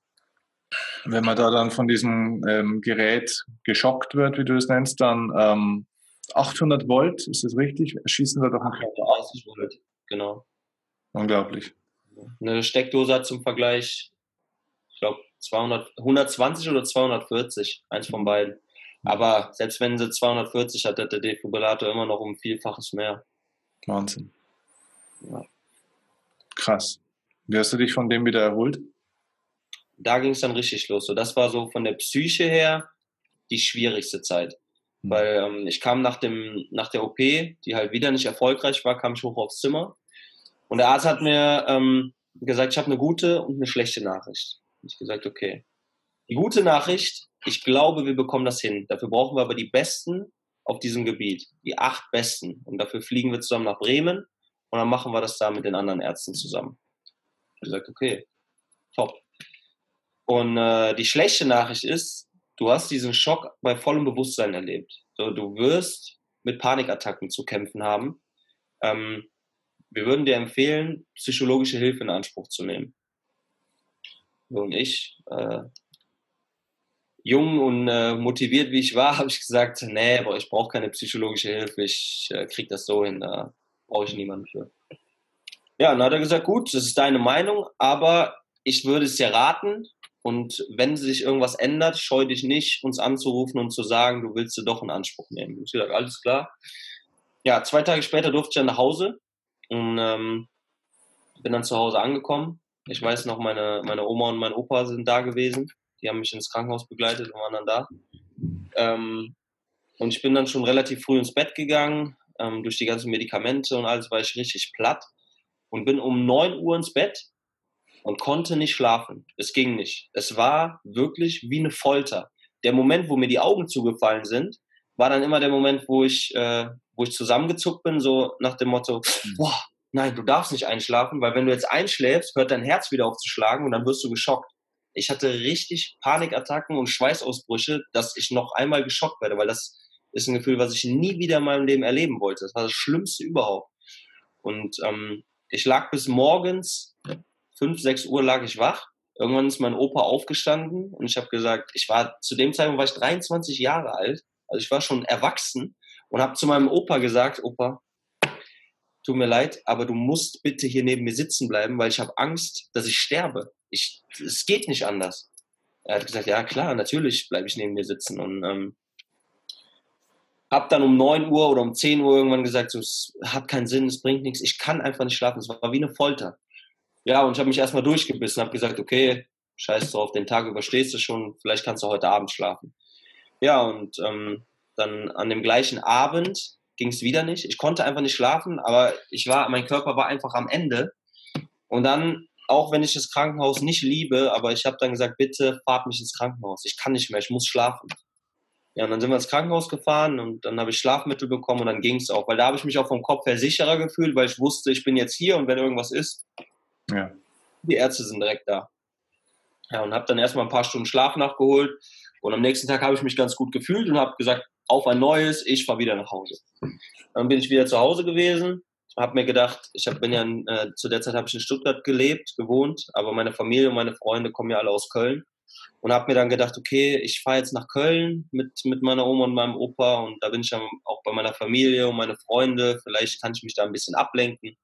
wenn man da dann von diesem ähm, Gerät geschockt wird, wie du es nennst, dann ähm, 800 Volt, ist das richtig? Schießen wir doch einen Körper. Volt, genau. Unglaublich. Eine Steckdose hat zum Vergleich, ich glaube, 120 oder 240, eins von beiden. Aber selbst wenn sie 240 hat, hat der Defibrillator immer noch um Vielfaches mehr. Wahnsinn. Ja. Krass. Wie hast du dich von dem wieder erholt? Da ging es dann richtig los. So, das war so von der Psyche her die schwierigste Zeit. Hm. Weil ähm, ich kam nach, dem, nach der OP, die halt wieder nicht erfolgreich war, kam ich hoch aufs Zimmer und der Arzt hat mir ähm, gesagt, ich habe eine gute und eine schlechte Nachricht. Ich gesagt, okay. Die gute Nachricht, ich glaube, wir bekommen das hin. Dafür brauchen wir aber die Besten auf diesem Gebiet, die acht Besten. Und dafür fliegen wir zusammen nach Bremen und dann machen wir das da mit den anderen Ärzten zusammen. Ich gesagt, okay, top. Und äh, die schlechte Nachricht ist, du hast diesen Schock bei vollem Bewusstsein erlebt. So, du wirst mit Panikattacken zu kämpfen haben. Ähm, wir würden dir empfehlen, psychologische Hilfe in Anspruch zu nehmen. Und ich, äh, jung und äh, motiviert wie ich war, habe ich gesagt, nee, aber ich brauche keine psychologische Hilfe, ich äh, kriege das so hin, da brauche ich niemanden für. Ja, dann hat er gesagt, gut, das ist deine Meinung, aber ich würde es dir raten und wenn sich irgendwas ändert, scheu dich nicht, uns anzurufen und zu sagen, du willst sie doch in Anspruch nehmen. Ich gesagt, alles klar. Ja, zwei Tage später durfte ich dann nach Hause und ähm, bin dann zu Hause angekommen. Ich weiß noch, meine, meine Oma und mein Opa sind da gewesen. Die haben mich ins Krankenhaus begleitet und waren dann da. Ähm, und ich bin dann schon relativ früh ins Bett gegangen. Ähm, durch die ganzen Medikamente und alles war ich richtig platt. Und bin um 9 Uhr ins Bett und konnte nicht schlafen. Es ging nicht. Es war wirklich wie eine Folter. Der Moment, wo mir die Augen zugefallen sind, war dann immer der Moment, wo ich, äh, wo ich zusammengezuckt bin, so nach dem Motto, hm. boah, nein, du darfst nicht einschlafen, weil wenn du jetzt einschläfst, hört dein Herz wieder auf zu schlagen und dann wirst du geschockt. Ich hatte richtig Panikattacken und Schweißausbrüche, dass ich noch einmal geschockt werde, weil das ist ein Gefühl, was ich nie wieder in meinem Leben erleben wollte. Das war das Schlimmste überhaupt. Und ähm, ich lag bis morgens, 5, 6 Uhr lag ich wach irgendwann ist mein Opa aufgestanden und ich habe gesagt, ich war zu dem Zeitpunkt war ich 23 Jahre alt, also ich war schon erwachsen und habe zu meinem Opa gesagt, Opa, tut mir leid, aber du musst bitte hier neben mir sitzen bleiben, weil ich habe Angst, dass ich sterbe. Ich, es geht nicht anders. Er hat gesagt, ja klar, natürlich bleibe ich neben mir sitzen und ähm, habe dann um 9 Uhr oder um 10 Uhr irgendwann gesagt, so, es hat keinen Sinn, es bringt nichts, ich kann einfach nicht schlafen. Es war wie eine Folter. Ja, und ich habe mich erstmal durchgebissen, habe gesagt, okay, scheiß drauf, den Tag überstehst du schon, vielleicht kannst du heute Abend schlafen. Ja, und ähm, dann an dem gleichen Abend ging es wieder nicht. Ich konnte einfach nicht schlafen, aber ich war, mein Körper war einfach am Ende. Und dann, auch wenn ich das Krankenhaus nicht liebe, aber ich habe dann gesagt, bitte fahrt mich ins Krankenhaus. Ich kann nicht mehr, ich muss schlafen. Ja, und dann sind wir ins Krankenhaus gefahren und dann habe ich Schlafmittel bekommen und dann ging es auch, weil da habe ich mich auch vom Kopf her sicherer gefühlt, weil ich wusste, ich bin jetzt hier und wenn irgendwas ist, ja. die Ärzte sind direkt da. Ja, und habe dann erstmal ein paar Stunden Schlaf nachgeholt und am nächsten Tag habe ich mich ganz gut gefühlt und habe gesagt, auf ein neues, ich fahre wieder nach Hause. Dann bin ich wieder zu Hause gewesen, habe mir gedacht, ich hab, bin ja äh, zu der Zeit habe ich in Stuttgart gelebt, gewohnt, aber meine Familie und meine Freunde kommen ja alle aus Köln und habe mir dann gedacht, okay, ich fahre jetzt nach Köln mit, mit meiner Oma und meinem Opa und da bin ich dann auch bei meiner Familie und meine Freunde, vielleicht kann ich mich da ein bisschen ablenken.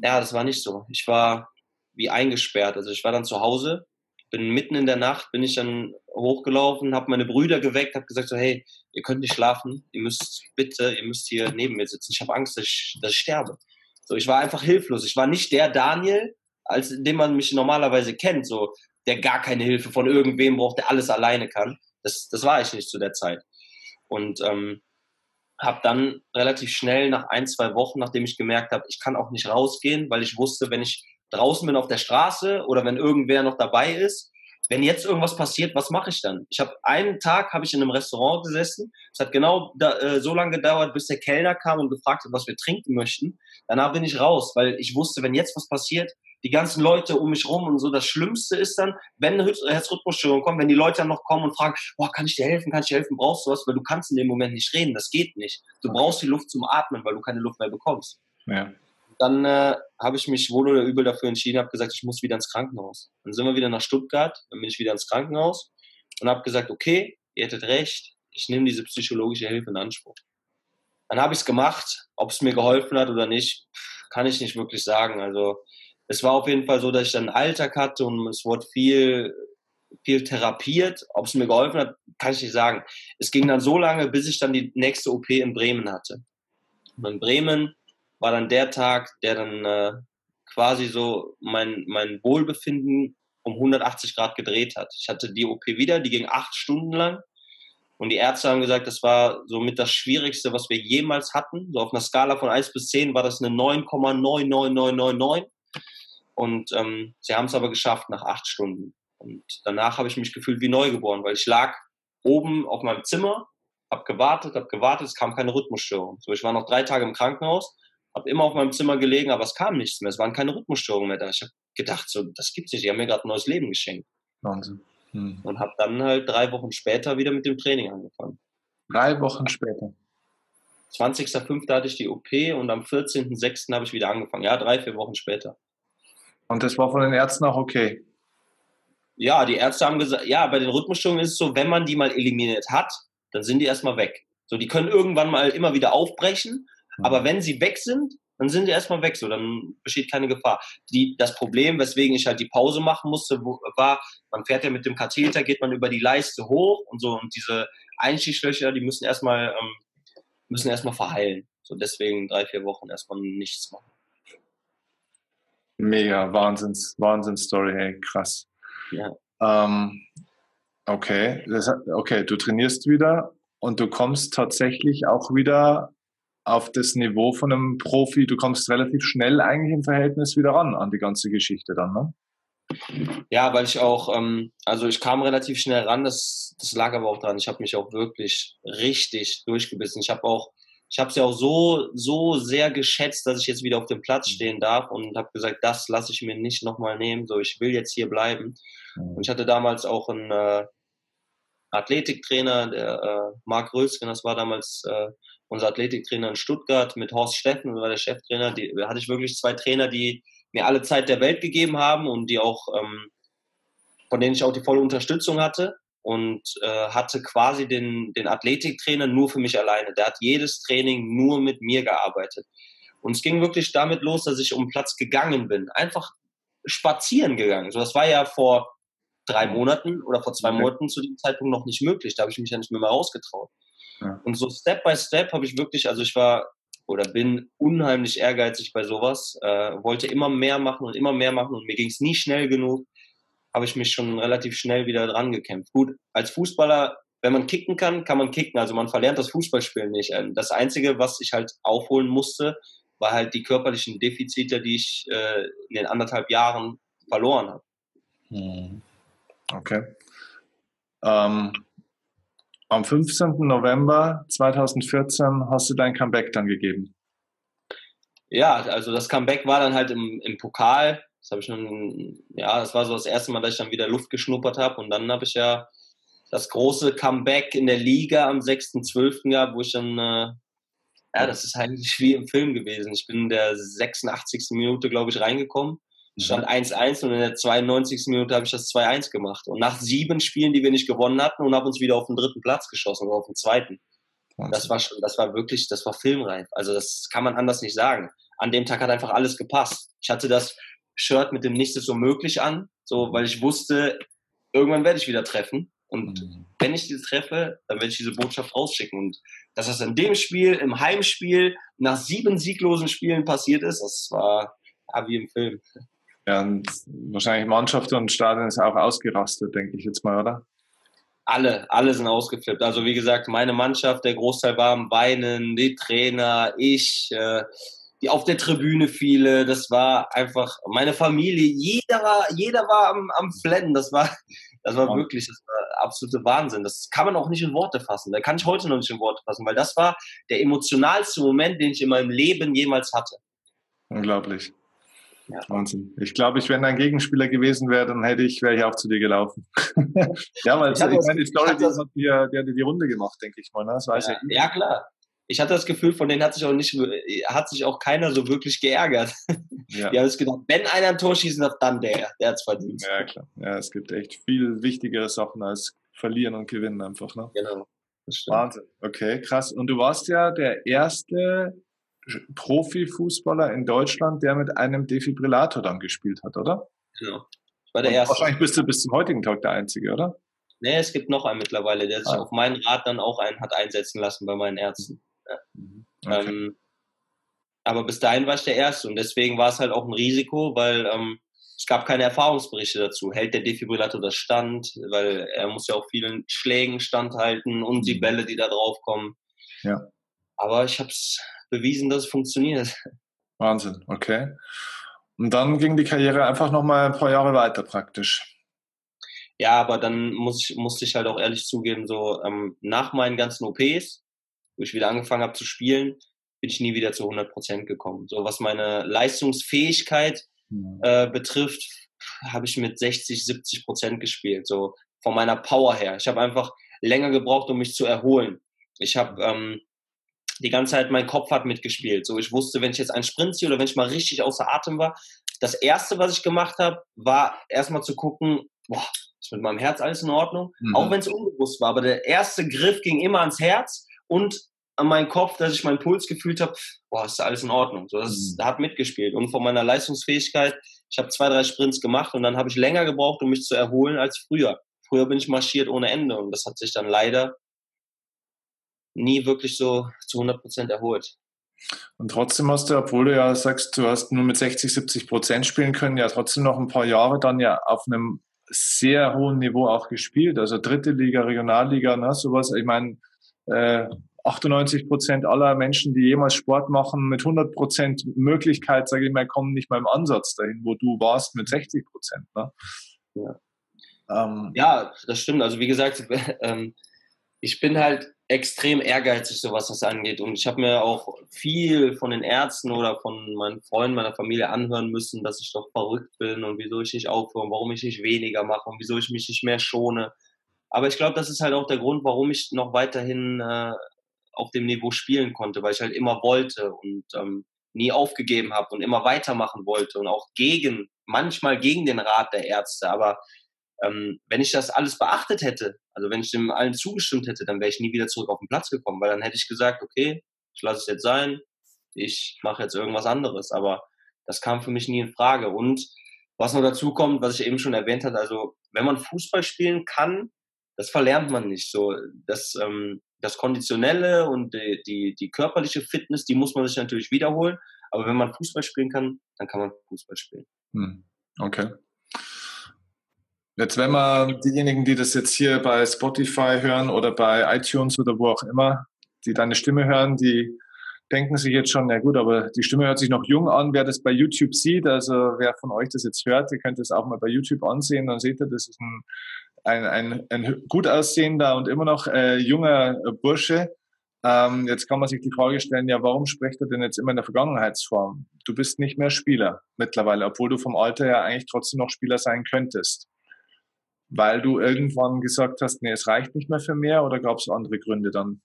Ja, das war nicht so. Ich war wie eingesperrt. Also ich war dann zu Hause, bin mitten in der Nacht, bin ich dann hochgelaufen, habe meine Brüder geweckt, habe gesagt so, hey, ihr könnt nicht schlafen, ihr müsst bitte, ihr müsst hier neben mir sitzen. Ich habe Angst, dass ich, dass ich sterbe. So, ich war einfach hilflos. Ich war nicht der Daniel, als dem man mich normalerweise kennt. So, der gar keine Hilfe von irgendwem braucht, der alles alleine kann. Das, das war ich nicht zu der Zeit. Und ähm, habe dann relativ schnell nach ein, zwei Wochen, nachdem ich gemerkt habe, ich kann auch nicht rausgehen, weil ich wusste, wenn ich draußen bin auf der Straße oder wenn irgendwer noch dabei ist, wenn jetzt irgendwas passiert, was mache ich dann? Ich habe einen Tag habe ich in einem Restaurant gesessen. Es hat genau da, äh, so lange gedauert, bis der Kellner kam und gefragt hat, was wir trinken möchten. Danach bin ich raus, weil ich wusste, wenn jetzt was passiert, die ganzen Leute um mich rum und so. Das Schlimmste ist dann, wenn eine Herzrhythmusstörung kommt, wenn die Leute dann noch kommen und fragen, boah, kann ich dir helfen, kann ich dir helfen, brauchst du was? Weil du kannst in dem Moment nicht reden, das geht nicht. Du brauchst die Luft zum Atmen, weil du keine Luft mehr bekommst. Ja. Dann äh, habe ich mich wohl oder übel dafür entschieden, habe gesagt, ich muss wieder ins Krankenhaus. Dann sind wir wieder nach Stuttgart, dann bin ich wieder ins Krankenhaus und habe gesagt, okay, ihr hättet recht, ich nehme diese psychologische Hilfe in Anspruch. Dann habe ich es gemacht, ob es mir geholfen hat oder nicht, kann ich nicht wirklich sagen. Also es war auf jeden Fall so, dass ich dann einen Alltag hatte und es wurde viel, viel therapiert. Ob es mir geholfen hat, kann ich nicht sagen. Es ging dann so lange, bis ich dann die nächste OP in Bremen hatte. Und in Bremen war dann der Tag, der dann äh, quasi so mein, mein Wohlbefinden um 180 Grad gedreht hat. Ich hatte die OP wieder, die ging acht Stunden lang. Und die Ärzte haben gesagt, das war somit das Schwierigste, was wir jemals hatten. So auf einer Skala von 1 bis 10 war das eine 9,99999. Und ähm, sie haben es aber geschafft nach acht Stunden. Und danach habe ich mich gefühlt wie neugeboren, weil ich lag oben auf meinem Zimmer, habe gewartet, habe gewartet, es kam keine Rhythmusstörung. So, ich war noch drei Tage im Krankenhaus, habe immer auf meinem Zimmer gelegen, aber es kam nichts mehr. Es waren keine Rhythmusstörungen mehr da. Ich habe gedacht, so, das gibt's nicht. Die haben mir gerade ein neues Leben geschenkt. Wahnsinn. Hm. Und habe dann halt drei Wochen später wieder mit dem Training angefangen. Drei Wochen später? 20.05. hatte ich die OP und am 14.06. habe ich wieder angefangen. Ja, drei, vier Wochen später. Und das war von den Ärzten auch okay? Ja, die Ärzte haben gesagt, ja, bei den Rhythmusstörungen ist es so, wenn man die mal eliminiert hat, dann sind die erstmal weg. So, die können irgendwann mal immer wieder aufbrechen, mhm. aber wenn sie weg sind, dann sind die erstmal weg, so, dann besteht keine Gefahr. Die, das Problem, weswegen ich halt die Pause machen musste, war, man fährt ja mit dem Katheter, geht man über die Leiste hoch und so, und diese Einstiegslöcher, die müssen erstmal, ähm, müssen erstmal verheilen. So, deswegen drei, vier Wochen erstmal nichts machen. Mega, Wahnsinns, Wahnsinns-Story, hey, krass. Ja. Ähm, okay, das, okay, du trainierst wieder und du kommst tatsächlich auch wieder auf das Niveau von einem Profi. Du kommst relativ schnell eigentlich im Verhältnis wieder ran an die ganze Geschichte dann, ne? Ja, weil ich auch, ähm, also ich kam relativ schnell ran, das, das lag aber auch dran. Ich habe mich auch wirklich richtig durchgebissen. Ich habe auch ich habe ja auch so, so sehr geschätzt, dass ich jetzt wieder auf dem Platz mhm. stehen darf und habe gesagt, das lasse ich mir nicht nochmal nehmen. So, ich will jetzt hier bleiben. Mhm. Und ich hatte damals auch einen äh, Athletiktrainer, der äh, Marc Rölsken, das war damals äh, unser Athletiktrainer in Stuttgart mit Horst Steffen, das war der Cheftrainer. Die, da hatte ich wirklich zwei Trainer, die mir alle Zeit der Welt gegeben haben und die auch ähm, von denen ich auch die volle Unterstützung hatte und äh, hatte quasi den, den Athletiktrainer nur für mich alleine. Der hat jedes Training nur mit mir gearbeitet. Und es ging wirklich damit los, dass ich um den Platz gegangen bin. Einfach spazieren gegangen. So, das war ja vor drei Monaten oder vor zwei okay. Monaten zu dem Zeitpunkt noch nicht möglich. Da habe ich mich ja nicht mehr mal rausgetraut. Ja. Und so Step by Step habe ich wirklich, also ich war oder bin unheimlich ehrgeizig bei sowas, äh, wollte immer mehr machen und immer mehr machen und mir ging es nie schnell genug habe ich mich schon relativ schnell wieder dran gekämpft. Gut, als Fußballer, wenn man kicken kann, kann man kicken. Also man verlernt das Fußballspielen nicht. Ähm, das Einzige, was ich halt aufholen musste, war halt die körperlichen Defizite, die ich äh, in den anderthalb Jahren verloren habe. Hm. Okay. Ähm, am 15. November 2014 hast du dein Comeback dann gegeben. Ja, also das Comeback war dann halt im, im Pokal das habe ich schon, ja, das war so das erste Mal, dass ich dann wieder Luft geschnuppert habe. Und dann habe ich ja das große Comeback in der Liga am 6.12. gehabt, wo ich dann, äh, ja, das ist eigentlich wie im Film gewesen. Ich bin in der 86. Minute, glaube ich, reingekommen. Mhm. Stand 1-1 und in der 92. Minute habe ich das 2-1 gemacht. Und nach sieben Spielen, die wir nicht gewonnen hatten, und habe uns wieder auf den dritten Platz geschossen oder auf den zweiten. Das war schon, das war wirklich, das war filmreif. Also das kann man anders nicht sagen. An dem Tag hat einfach alles gepasst. Ich hatte das Shirt mit dem Nichts ist so möglich an, so, weil ich wusste, irgendwann werde ich wieder treffen. Und mhm. wenn ich die treffe, dann werde ich diese Botschaft rausschicken. Und dass das in dem Spiel, im Heimspiel, nach sieben sieglosen Spielen passiert ist, das war ja, wie im Film. Ja, und wahrscheinlich Mannschaft und Stadion ist auch ausgerastet, denke ich jetzt mal, oder? Alle, alle sind ausgeflippt. Also wie gesagt, meine Mannschaft, der Großteil war am Weinen, die Trainer, ich, äh, die auf der Tribüne viele, das war einfach meine Familie, jeder war, jeder war am, am Flennen, das war, das war wirklich, das war absolute Wahnsinn. Das kann man auch nicht in Worte fassen. Da kann ich heute noch nicht in Worte fassen, weil das war der emotionalste Moment, den ich in meinem Leben jemals hatte. Unglaublich. Ja. Wahnsinn. Ich glaube, ich wäre ein Gegenspieler gewesen wäre, dann hätte ich, wäre ich auch zu dir gelaufen. ja, weil ich, ich meine, die Story, die, hat die, die die Runde gemacht, denke ich mal. Ne? Das weiß ja, ja klar ich hatte das Gefühl, von denen hat sich auch nicht, hat sich auch keiner so wirklich geärgert. Ja. Die haben es gedacht, wenn einer ein Tor schießen darf, dann der, der hat es verdient. Ja, klar. Ja, es gibt echt viel wichtigere Sachen als verlieren und gewinnen einfach, ne? Genau. Wahnsinn. Okay, krass. Und du warst ja der erste Profifußballer in Deutschland, der mit einem Defibrillator dann gespielt hat, oder? Genau. Ich war der und erste. Wahrscheinlich bist du bis zum heutigen Tag der Einzige, oder? Nee, es gibt noch einen mittlerweile, der sich ah. auf meinen Rat dann auch einen hat einsetzen lassen bei meinen Ärzten. Mhm. Okay. Ähm, aber bis dahin war ich der Erste und deswegen war es halt auch ein Risiko, weil ähm, es gab keine Erfahrungsberichte dazu. Hält der Defibrillator das Stand? Weil er muss ja auch vielen Schlägen standhalten und die mhm. Bälle, die da drauf kommen. Ja. Aber ich habe es bewiesen, dass es funktioniert. Wahnsinn, okay. Und dann ging die Karriere einfach nochmal ein paar Jahre weiter praktisch. Ja, aber dann muss ich, musste ich halt auch ehrlich zugeben, so ähm, nach meinen ganzen OPs wo ich wieder angefangen habe zu spielen, bin ich nie wieder zu 100 Prozent gekommen. So was meine Leistungsfähigkeit äh, betrifft, habe ich mit 60, 70 Prozent gespielt, so von meiner Power her. Ich habe einfach länger gebraucht, um mich zu erholen. Ich habe ähm, die ganze Zeit, mein Kopf hat mitgespielt. So, ich wusste, wenn ich jetzt einen Sprint ziehe oder wenn ich mal richtig außer Atem war, das erste, was ich gemacht habe, war erstmal zu gucken, boah, ist mit meinem Herz alles in Ordnung? Mhm. Auch wenn es unbewusst war, aber der erste Griff ging immer ans Herz und an meinen Kopf, dass ich meinen Puls gefühlt habe, boah, ist alles in Ordnung. So, das mhm. hat mitgespielt. Und von meiner Leistungsfähigkeit, ich habe zwei, drei Sprints gemacht und dann habe ich länger gebraucht, um mich zu erholen als früher. Früher bin ich marschiert ohne Ende und das hat sich dann leider nie wirklich so zu 100 Prozent erholt. Und trotzdem hast du, obwohl du ja sagst, du hast nur mit 60, 70 Prozent spielen können, ja trotzdem noch ein paar Jahre dann ja auf einem sehr hohen Niveau auch gespielt. Also dritte Liga, Regionalliga, ne, sowas. Ich meine, äh, 98 Prozent aller Menschen, die jemals Sport machen, mit 100 Prozent Möglichkeit, sage ich mal, kommen nicht mal im Ansatz dahin, wo du warst mit 60 Prozent. Ne? Ja. Ähm, ja, das stimmt. Also wie gesagt, ähm, ich bin halt extrem ehrgeizig, so was das angeht. Und ich habe mir auch viel von den Ärzten oder von meinen Freunden, meiner Familie anhören müssen, dass ich doch verrückt bin und wieso ich nicht aufhöre und warum ich nicht weniger mache und wieso ich mich nicht mehr schone. Aber ich glaube, das ist halt auch der Grund, warum ich noch weiterhin äh, auf dem Niveau spielen konnte, weil ich halt immer wollte und ähm, nie aufgegeben habe und immer weitermachen wollte und auch gegen, manchmal gegen den Rat der Ärzte. Aber ähm, wenn ich das alles beachtet hätte, also wenn ich dem allen zugestimmt hätte, dann wäre ich nie wieder zurück auf den Platz gekommen, weil dann hätte ich gesagt, okay, ich lasse es jetzt sein, ich mache jetzt irgendwas anderes. Aber das kam für mich nie in Frage. Und was noch dazu kommt, was ich eben schon erwähnt hatte, also wenn man Fußball spielen kann, das verlernt man nicht. So, das, ähm, das Konditionelle und die, die, die körperliche Fitness, die muss man sich natürlich wiederholen. Aber wenn man Fußball spielen kann, dann kann man Fußball spielen. Hm. Okay. Jetzt, wenn man diejenigen, die das jetzt hier bei Spotify hören oder bei iTunes oder wo auch immer, die deine Stimme hören, die denken sich jetzt schon, na gut, aber die Stimme hört sich noch jung an. Wer das bei YouTube sieht, also wer von euch das jetzt hört, ihr könnt es auch mal bei YouTube ansehen, dann seht ihr, das ist ein, ein, ein, ein gut aussehender und immer noch äh, junger Bursche. Ähm, jetzt kann man sich die Frage stellen, ja, warum spricht er denn jetzt immer in der Vergangenheitsform? Du bist nicht mehr Spieler mittlerweile, obwohl du vom Alter ja eigentlich trotzdem noch Spieler sein könntest. Weil du irgendwann gesagt hast, nee, es reicht nicht mehr für mehr oder gab es andere Gründe dann?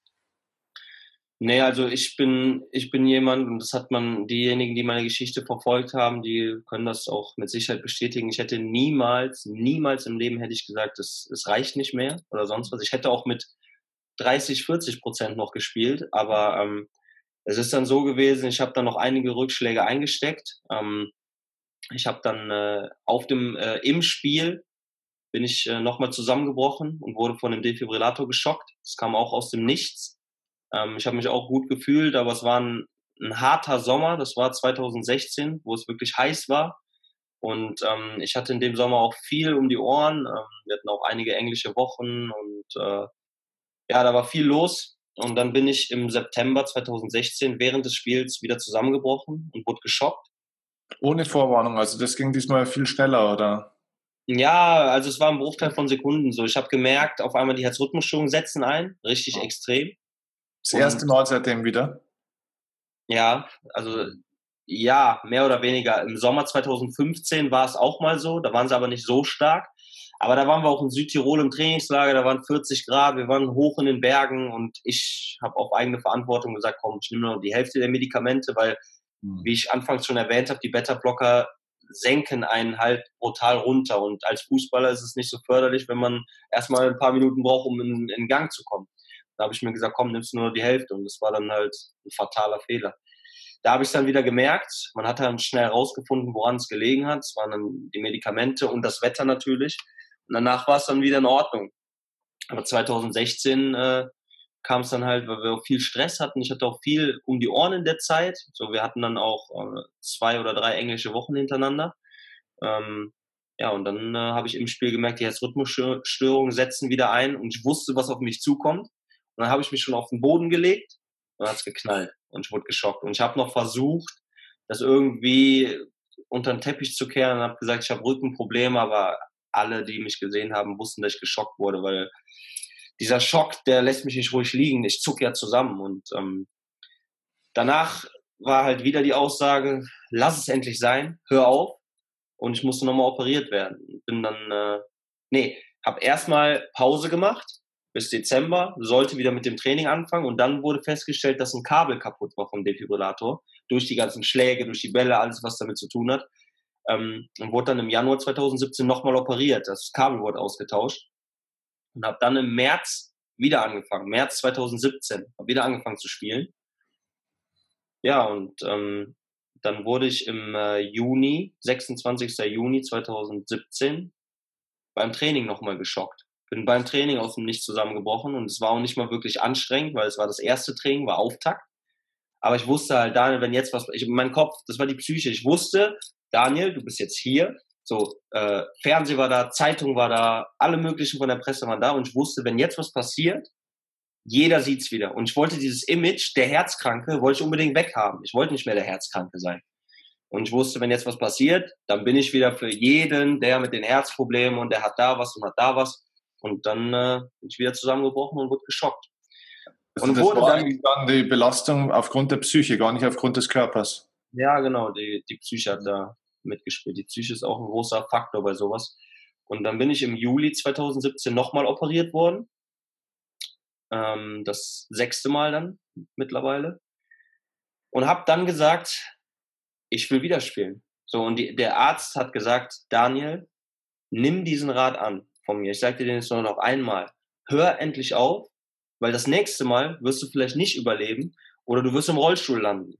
Nee, also ich bin, ich bin jemand, und das hat man, diejenigen, die meine Geschichte verfolgt haben, die können das auch mit Sicherheit bestätigen. Ich hätte niemals, niemals im Leben hätte ich gesagt, es, es reicht nicht mehr oder sonst was. Ich hätte auch mit 30, 40 Prozent noch gespielt, aber ähm, es ist dann so gewesen, ich habe dann noch einige Rückschläge eingesteckt. Ähm, ich habe dann äh, auf dem, äh, im Spiel bin ich äh, nochmal zusammengebrochen und wurde von dem Defibrillator geschockt. Das kam auch aus dem Nichts. Ähm, ich habe mich auch gut gefühlt, aber es war ein, ein, harter Sommer. Das war 2016, wo es wirklich heiß war. Und ähm, ich hatte in dem Sommer auch viel um die Ohren. Ähm, wir hatten auch einige englische Wochen und äh, ja, da war viel los. Und dann bin ich im September 2016 während des Spiels wieder zusammengebrochen und wurde geschockt. Ohne Vorwarnung, also das ging diesmal viel schneller, oder? Ja, also es war ein Bruchteil von Sekunden so. Ich habe gemerkt, auf einmal die Herzrhythmusstörungen setzen ein, richtig extrem. Das erste Mal seitdem wieder? Ja, also ja, mehr oder weniger. Im Sommer 2015 war es auch mal so, da waren sie aber nicht so stark. Aber da waren wir auch in Südtirol im Trainingslager, da waren 40 Grad, wir waren hoch in den Bergen und ich habe auf eigene Verantwortung gesagt, komm, ich nehme nur die Hälfte der Medikamente, weil, mhm. wie ich anfangs schon erwähnt habe, die Beta-Blocker senken einen halt brutal runter. Und als Fußballer ist es nicht so förderlich, wenn man erstmal ein paar Minuten braucht, um in, in Gang zu kommen. Da habe ich mir gesagt, komm, nimmst du nur die Hälfte. Und das war dann halt ein fataler Fehler. Da habe ich dann wieder gemerkt, man hat dann schnell herausgefunden, woran es gelegen hat. Es waren dann die Medikamente und das Wetter natürlich. Und danach war es dann wieder in Ordnung. Aber 2016 äh, kam es dann halt, weil wir auch viel Stress hatten. Ich hatte auch viel um die Ohren in der Zeit. So, wir hatten dann auch äh, zwei oder drei englische Wochen hintereinander. Ähm, ja, und dann äh, habe ich im Spiel gemerkt, die Herzrhythmusstörungen setzen wieder ein und ich wusste, was auf mich zukommt. Und dann habe ich mich schon auf den Boden gelegt und dann hat es geknallt und ich wurde geschockt. Und ich habe noch versucht, das irgendwie unter den Teppich zu kehren und habe gesagt, ich habe Rückenprobleme, aber alle, die mich gesehen haben, wussten, dass ich geschockt wurde, weil dieser Schock, der lässt mich nicht ruhig liegen. Ich zuck ja zusammen. Und ähm, danach war halt wieder die Aussage, lass es endlich sein, hör auf. Und ich musste nochmal operiert werden. Bin dann, äh, nee, habe erstmal Pause gemacht, bis Dezember, sollte wieder mit dem Training anfangen und dann wurde festgestellt, dass ein Kabel kaputt war vom Defibrillator durch die ganzen Schläge, durch die Bälle, alles was damit zu tun hat. Ähm, und wurde dann im Januar 2017 nochmal operiert. Das Kabel wurde ausgetauscht und habe dann im März wieder angefangen, März 2017, habe wieder angefangen zu spielen. Ja, und ähm, dann wurde ich im äh, Juni, 26. Juni 2017, beim Training nochmal geschockt bin beim Training aus dem Nichts zusammengebrochen und es war auch nicht mal wirklich anstrengend, weil es war das erste Training, war Auftakt. Aber ich wusste halt, Daniel, wenn jetzt was, ich, mein Kopf, das war die Psyche. Ich wusste, Daniel, du bist jetzt hier. So, äh, Fernsehen war da, Zeitung war da, alle möglichen von der Presse waren da und ich wusste, wenn jetzt was passiert, jeder sieht's wieder. Und ich wollte dieses Image der Herzkranke, wollte ich unbedingt weghaben. Ich wollte nicht mehr der Herzkranke sein. Und ich wusste, wenn jetzt was passiert, dann bin ich wieder für jeden, der mit den Herzproblemen und der hat da was und hat da was, und dann äh, bin ich wieder zusammengebrochen und wurde geschockt. Also und das wurde war dann, dann die Belastung aufgrund der Psyche, gar nicht aufgrund des Körpers. Ja, genau, die, die Psyche hat da mitgespielt. Die Psyche ist auch ein großer Faktor bei sowas. Und dann bin ich im Juli 2017 nochmal operiert worden. Ähm, das sechste Mal dann mittlerweile. Und habe dann gesagt, ich will wieder spielen. So, und die, der Arzt hat gesagt, Daniel, nimm diesen Rat an von mir. Ich sage dir den jetzt nur noch einmal. Hör endlich auf, weil das nächste Mal wirst du vielleicht nicht überleben oder du wirst im Rollstuhl landen.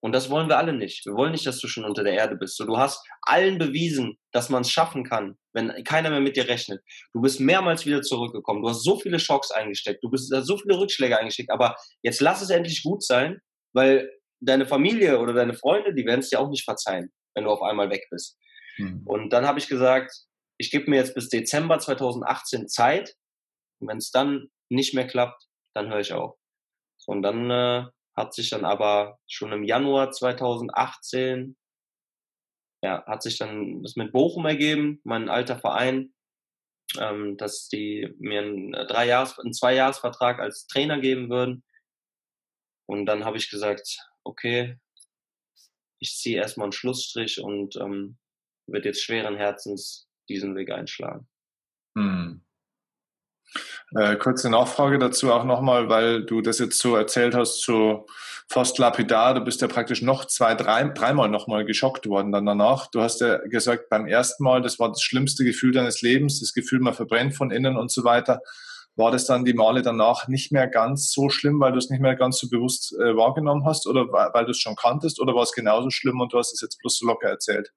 Und das wollen wir alle nicht. Wir wollen nicht, dass du schon unter der Erde bist. So, du hast allen bewiesen, dass man es schaffen kann, wenn keiner mehr mit dir rechnet. Du bist mehrmals wieder zurückgekommen. Du hast so viele Schocks eingesteckt. Du bist so viele Rückschläge eingesteckt. Aber jetzt lass es endlich gut sein, weil deine Familie oder deine Freunde, die werden es dir auch nicht verzeihen, wenn du auf einmal weg bist. Mhm. Und dann habe ich gesagt, ich gebe mir jetzt bis Dezember 2018 Zeit. Und wenn es dann nicht mehr klappt, dann höre ich auf. So, und dann äh, hat sich dann aber schon im Januar 2018, ja, hat sich dann das mit Bochum ergeben, mein alter Verein, ähm, dass die mir einen, äh, drei Jahres, einen Zwei-Jahres-Vertrag als Trainer geben würden. Und dann habe ich gesagt, okay, ich ziehe erstmal einen Schlussstrich und ähm, wird jetzt schweren Herzens diesen Weg einschlagen. Hm. Äh, kurze Nachfrage dazu auch nochmal, weil du das jetzt so erzählt hast, so fast lapidar. Du bist ja praktisch noch zwei, drei, dreimal nochmal geschockt worden dann danach. Du hast ja gesagt, beim ersten Mal, das war das schlimmste Gefühl deines Lebens, das Gefühl, man verbrennt von innen und so weiter. War das dann die Male danach nicht mehr ganz so schlimm, weil du es nicht mehr ganz so bewusst äh, wahrgenommen hast oder weil du es schon kanntest oder war es genauso schlimm und du hast es jetzt bloß so locker erzählt?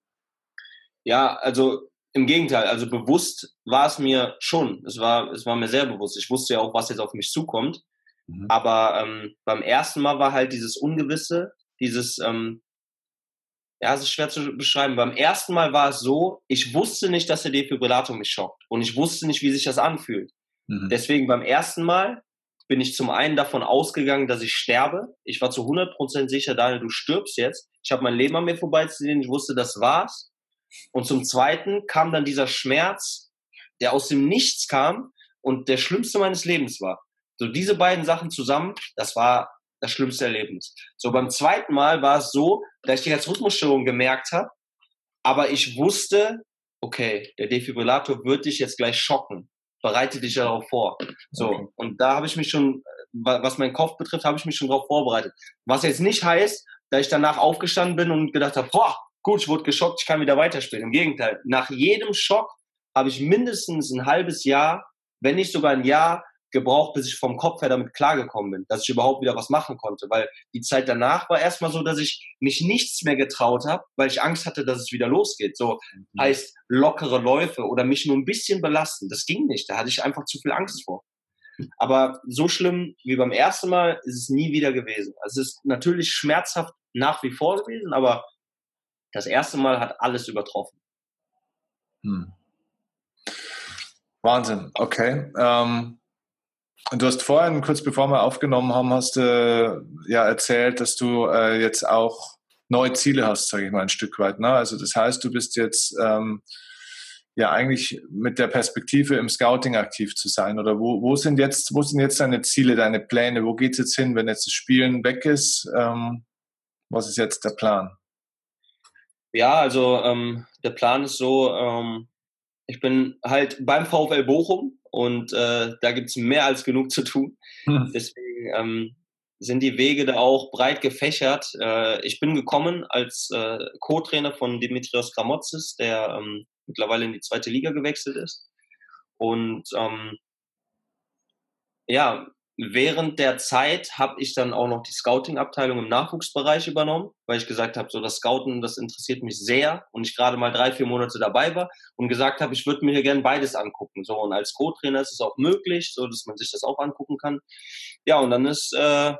Ja, also im Gegenteil, also bewusst war es mir schon. Es war, es war mir sehr bewusst. Ich wusste ja auch, was jetzt auf mich zukommt. Mhm. Aber ähm, beim ersten Mal war halt dieses Ungewisse, dieses, ähm, ja, es ist schwer zu beschreiben. Beim ersten Mal war es so, ich wusste nicht, dass der Defibrillator mich schockt. Und ich wusste nicht, wie sich das anfühlt. Mhm. Deswegen beim ersten Mal bin ich zum einen davon ausgegangen, dass ich sterbe. Ich war zu 100% sicher, Daniel, du stirbst jetzt. Ich habe mein Leben an mir vorbeizusehen. Ich wusste, das war's. Und zum Zweiten kam dann dieser Schmerz, der aus dem Nichts kam und der schlimmste meines Lebens war. So diese beiden Sachen zusammen, das war das schlimmste Erlebnis. So beim zweiten Mal war es so, dass ich die Herzrhythmusstörung gemerkt habe, aber ich wusste, okay, der Defibrillator wird dich jetzt gleich schocken. Bereite dich darauf vor. So okay. und da habe ich mich schon, was meinen Kopf betrifft, habe ich mich schon darauf vorbereitet. Was jetzt nicht heißt, dass ich danach aufgestanden bin und gedacht habe, boah, gut, ich wurde geschockt, ich kann wieder weiterspielen. Im Gegenteil, nach jedem Schock habe ich mindestens ein halbes Jahr, wenn nicht sogar ein Jahr gebraucht, bis ich vom Kopf her damit klargekommen bin, dass ich überhaupt wieder was machen konnte. Weil die Zeit danach war erstmal so, dass ich mich nichts mehr getraut habe, weil ich Angst hatte, dass es wieder losgeht. So mhm. heißt lockere Läufe oder mich nur ein bisschen belasten. Das ging nicht. Da hatte ich einfach zu viel Angst vor. Aber so schlimm wie beim ersten Mal ist es nie wieder gewesen. Also es ist natürlich schmerzhaft nach wie vor gewesen, aber das erste Mal hat alles übertroffen. Hm. Wahnsinn, okay. Ähm, du hast vorhin, kurz bevor wir aufgenommen haben, hast du äh, ja erzählt, dass du äh, jetzt auch neue Ziele hast, sage ich mal ein Stück weit. Ne? Also das heißt, du bist jetzt ähm, ja eigentlich mit der Perspektive im Scouting aktiv zu sein. Oder wo, wo sind jetzt, wo sind jetzt deine Ziele, deine Pläne? Wo geht es jetzt hin, wenn jetzt das Spielen weg ist? Ähm, was ist jetzt der Plan? Ja, also ähm, der Plan ist so, ähm, ich bin halt beim VfL Bochum und äh, da gibt's mehr als genug zu tun. Hm. Deswegen ähm, sind die Wege da auch breit gefächert. Äh, ich bin gekommen als äh, Co-Trainer von Dimitrios Gramotzis, der ähm, mittlerweile in die zweite Liga gewechselt ist. Und ähm, ja, während der Zeit habe ich dann auch noch die Scouting-Abteilung im Nachwuchsbereich übernommen, weil ich gesagt habe, so das Scouten, das interessiert mich sehr und ich gerade mal drei, vier Monate dabei war und gesagt habe, ich würde mir hier gerne beides angucken. So und als Co-Trainer ist es auch möglich, so dass man sich das auch angucken kann. Ja und dann ist äh,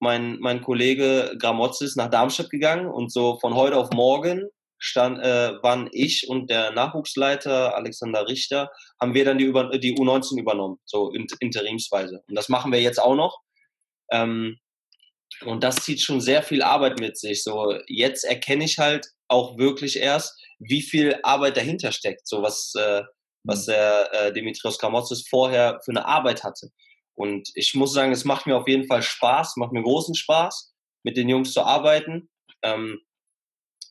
mein mein Kollege Gramozis nach Darmstadt gegangen und so von heute auf morgen stand, äh, waren ich und der Nachwuchsleiter Alexander Richter, haben wir dann die, über, die U19 übernommen, so in, interimsweise. Und das machen wir jetzt auch noch. Ähm, und das zieht schon sehr viel Arbeit mit sich. So jetzt erkenne ich halt auch wirklich erst, wie viel Arbeit dahinter steckt. So was, äh, was mhm. der äh, Dimitrios Kamotzis vorher für eine Arbeit hatte. Und ich muss sagen, es macht mir auf jeden Fall Spaß, macht mir großen Spaß, mit den Jungs zu arbeiten. Ähm,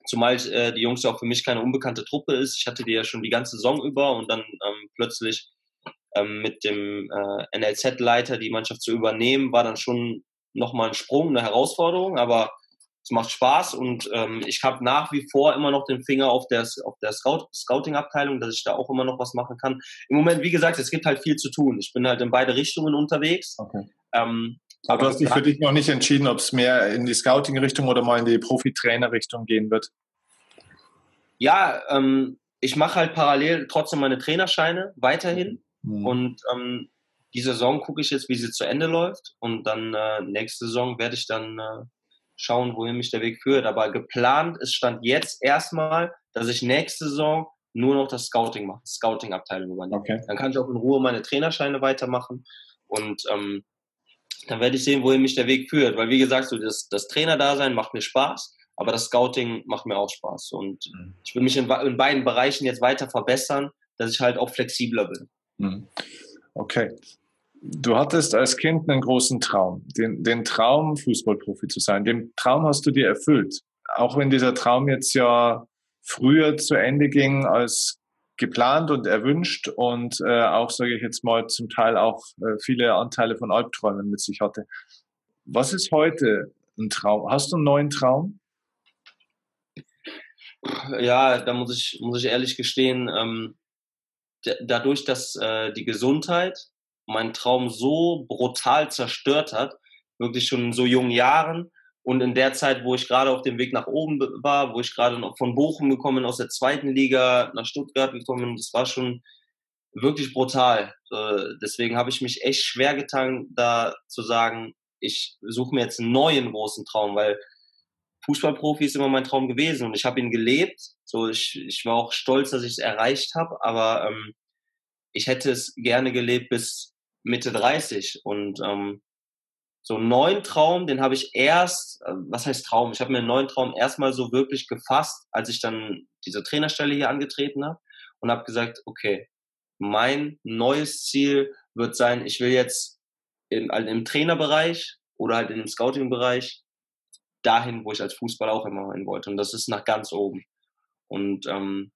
Zumal äh, die Jungs auch für mich keine unbekannte Truppe ist. Ich hatte die ja schon die ganze Saison über und dann ähm, plötzlich ähm, mit dem äh, NLZ-Leiter die Mannschaft zu übernehmen, war dann schon nochmal ein Sprung, eine Herausforderung, aber es macht Spaß und ähm, ich habe nach wie vor immer noch den Finger auf der, auf der Scout, Scouting-Abteilung, dass ich da auch immer noch was machen kann. Im Moment, wie gesagt, es gibt halt viel zu tun. Ich bin halt in beide Richtungen unterwegs. Okay. Ähm, aber du hast dich für dich noch nicht entschieden, ob es mehr in die Scouting-Richtung oder mal in die Profi-Trainer-Richtung gehen wird? Ja, ähm, ich mache halt parallel trotzdem meine Trainerscheine weiterhin. Mhm. Und ähm, die Saison gucke ich jetzt, wie sie zu Ende läuft. Und dann äh, nächste Saison werde ich dann äh, schauen, wohin mich der Weg führt. Aber geplant ist Stand jetzt erstmal, dass ich nächste Saison nur noch das Scouting mache, Scouting-Abteilung übernehme. Okay. Dann kann ich auch in Ruhe meine Trainerscheine weitermachen. Und ähm, dann werde ich sehen, wohin mich der Weg führt. Weil wie gesagt, so das, das Trainer-Dasein macht mir Spaß, aber das Scouting macht mir auch Spaß. Und mhm. ich will mich in, in, beiden Bereichen jetzt weiter verbessern, dass ich halt auch flexibler bin. Mhm. Okay. Du hattest als Kind einen großen Traum, den, den Traum, Fußballprofi zu sein. Den Traum hast du dir erfüllt. Auch wenn dieser Traum jetzt ja früher zu Ende ging als geplant und erwünscht und äh, auch, sage ich jetzt mal, zum Teil auch äh, viele Anteile von Albträumen mit sich hatte. Was ist heute ein Traum? Hast du einen neuen Traum? Ja, da muss ich, muss ich ehrlich gestehen, ähm, dadurch, dass äh, die Gesundheit meinen Traum so brutal zerstört hat, wirklich schon in so jungen Jahren und in der Zeit, wo ich gerade auf dem Weg nach oben war, wo ich gerade von Bochum gekommen bin, aus der zweiten Liga nach Stuttgart gekommen bin, das war schon wirklich brutal. Deswegen habe ich mich echt schwer getan, da zu sagen, ich suche mir jetzt einen neuen großen Traum, weil Fußballprofi ist immer mein Traum gewesen und ich habe ihn gelebt. So, ich, ich war auch stolz, dass ich es erreicht habe, aber ähm, ich hätte es gerne gelebt bis Mitte 30 und ähm, so einen neuen Traum, den habe ich erst, äh, was heißt Traum? Ich habe mir einen neuen Traum erstmal so wirklich gefasst, als ich dann diese Trainerstelle hier angetreten habe und habe gesagt, okay, mein neues Ziel wird sein, ich will jetzt im, also im Trainerbereich oder halt im Scouting-Bereich dahin, wo ich als Fußballer auch immer hin wollte. Und das ist nach ganz oben. Und ähm,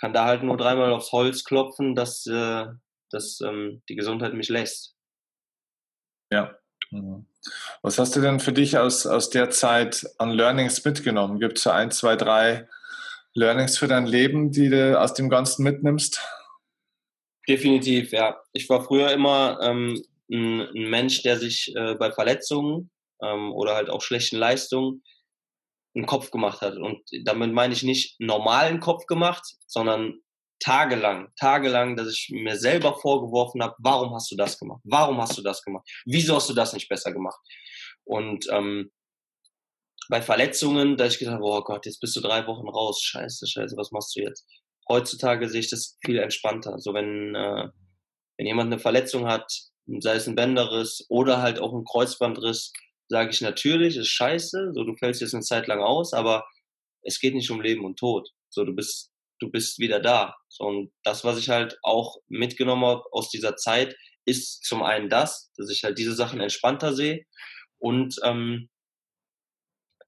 kann da halt nur dreimal aufs Holz klopfen, dass, äh, dass ähm, die Gesundheit mich lässt. Ja. Mhm. Was hast du denn für dich aus, aus der Zeit an Learnings mitgenommen? Gibt es so ein, zwei, drei Learnings für dein Leben, die du aus dem Ganzen mitnimmst? Definitiv, ja. Ich war früher immer ähm, ein, ein, Mensch, der sich äh, bei Verletzungen ähm, oder halt auch schlechten Leistungen einen Kopf gemacht hat. Und damit meine ich nicht normalen Kopf gemacht, sondern tagelang, tagelang, dass ich mir selber vorgeworfen habe, warum hast du das gemacht? Warum hast du das gemacht? Wieso hast du das nicht besser gemacht? Und ähm, bei Verletzungen, da ich gedacht, oh Gott, jetzt bist du drei Wochen raus, scheiße, scheiße, was machst du jetzt? Heutzutage sehe ich das viel entspannter. So wenn, äh, wenn jemand eine Verletzung hat, sei es ein Bänderriss oder halt auch ein Kreuzbandriss, sage ich natürlich, ist scheiße, so du fällst jetzt eine Zeit lang aus, aber es geht nicht um Leben und Tod. So du bist du bist wieder da. So, und das, was ich halt auch mitgenommen habe aus dieser Zeit, ist zum einen das, dass ich halt diese Sachen entspannter sehe und ähm,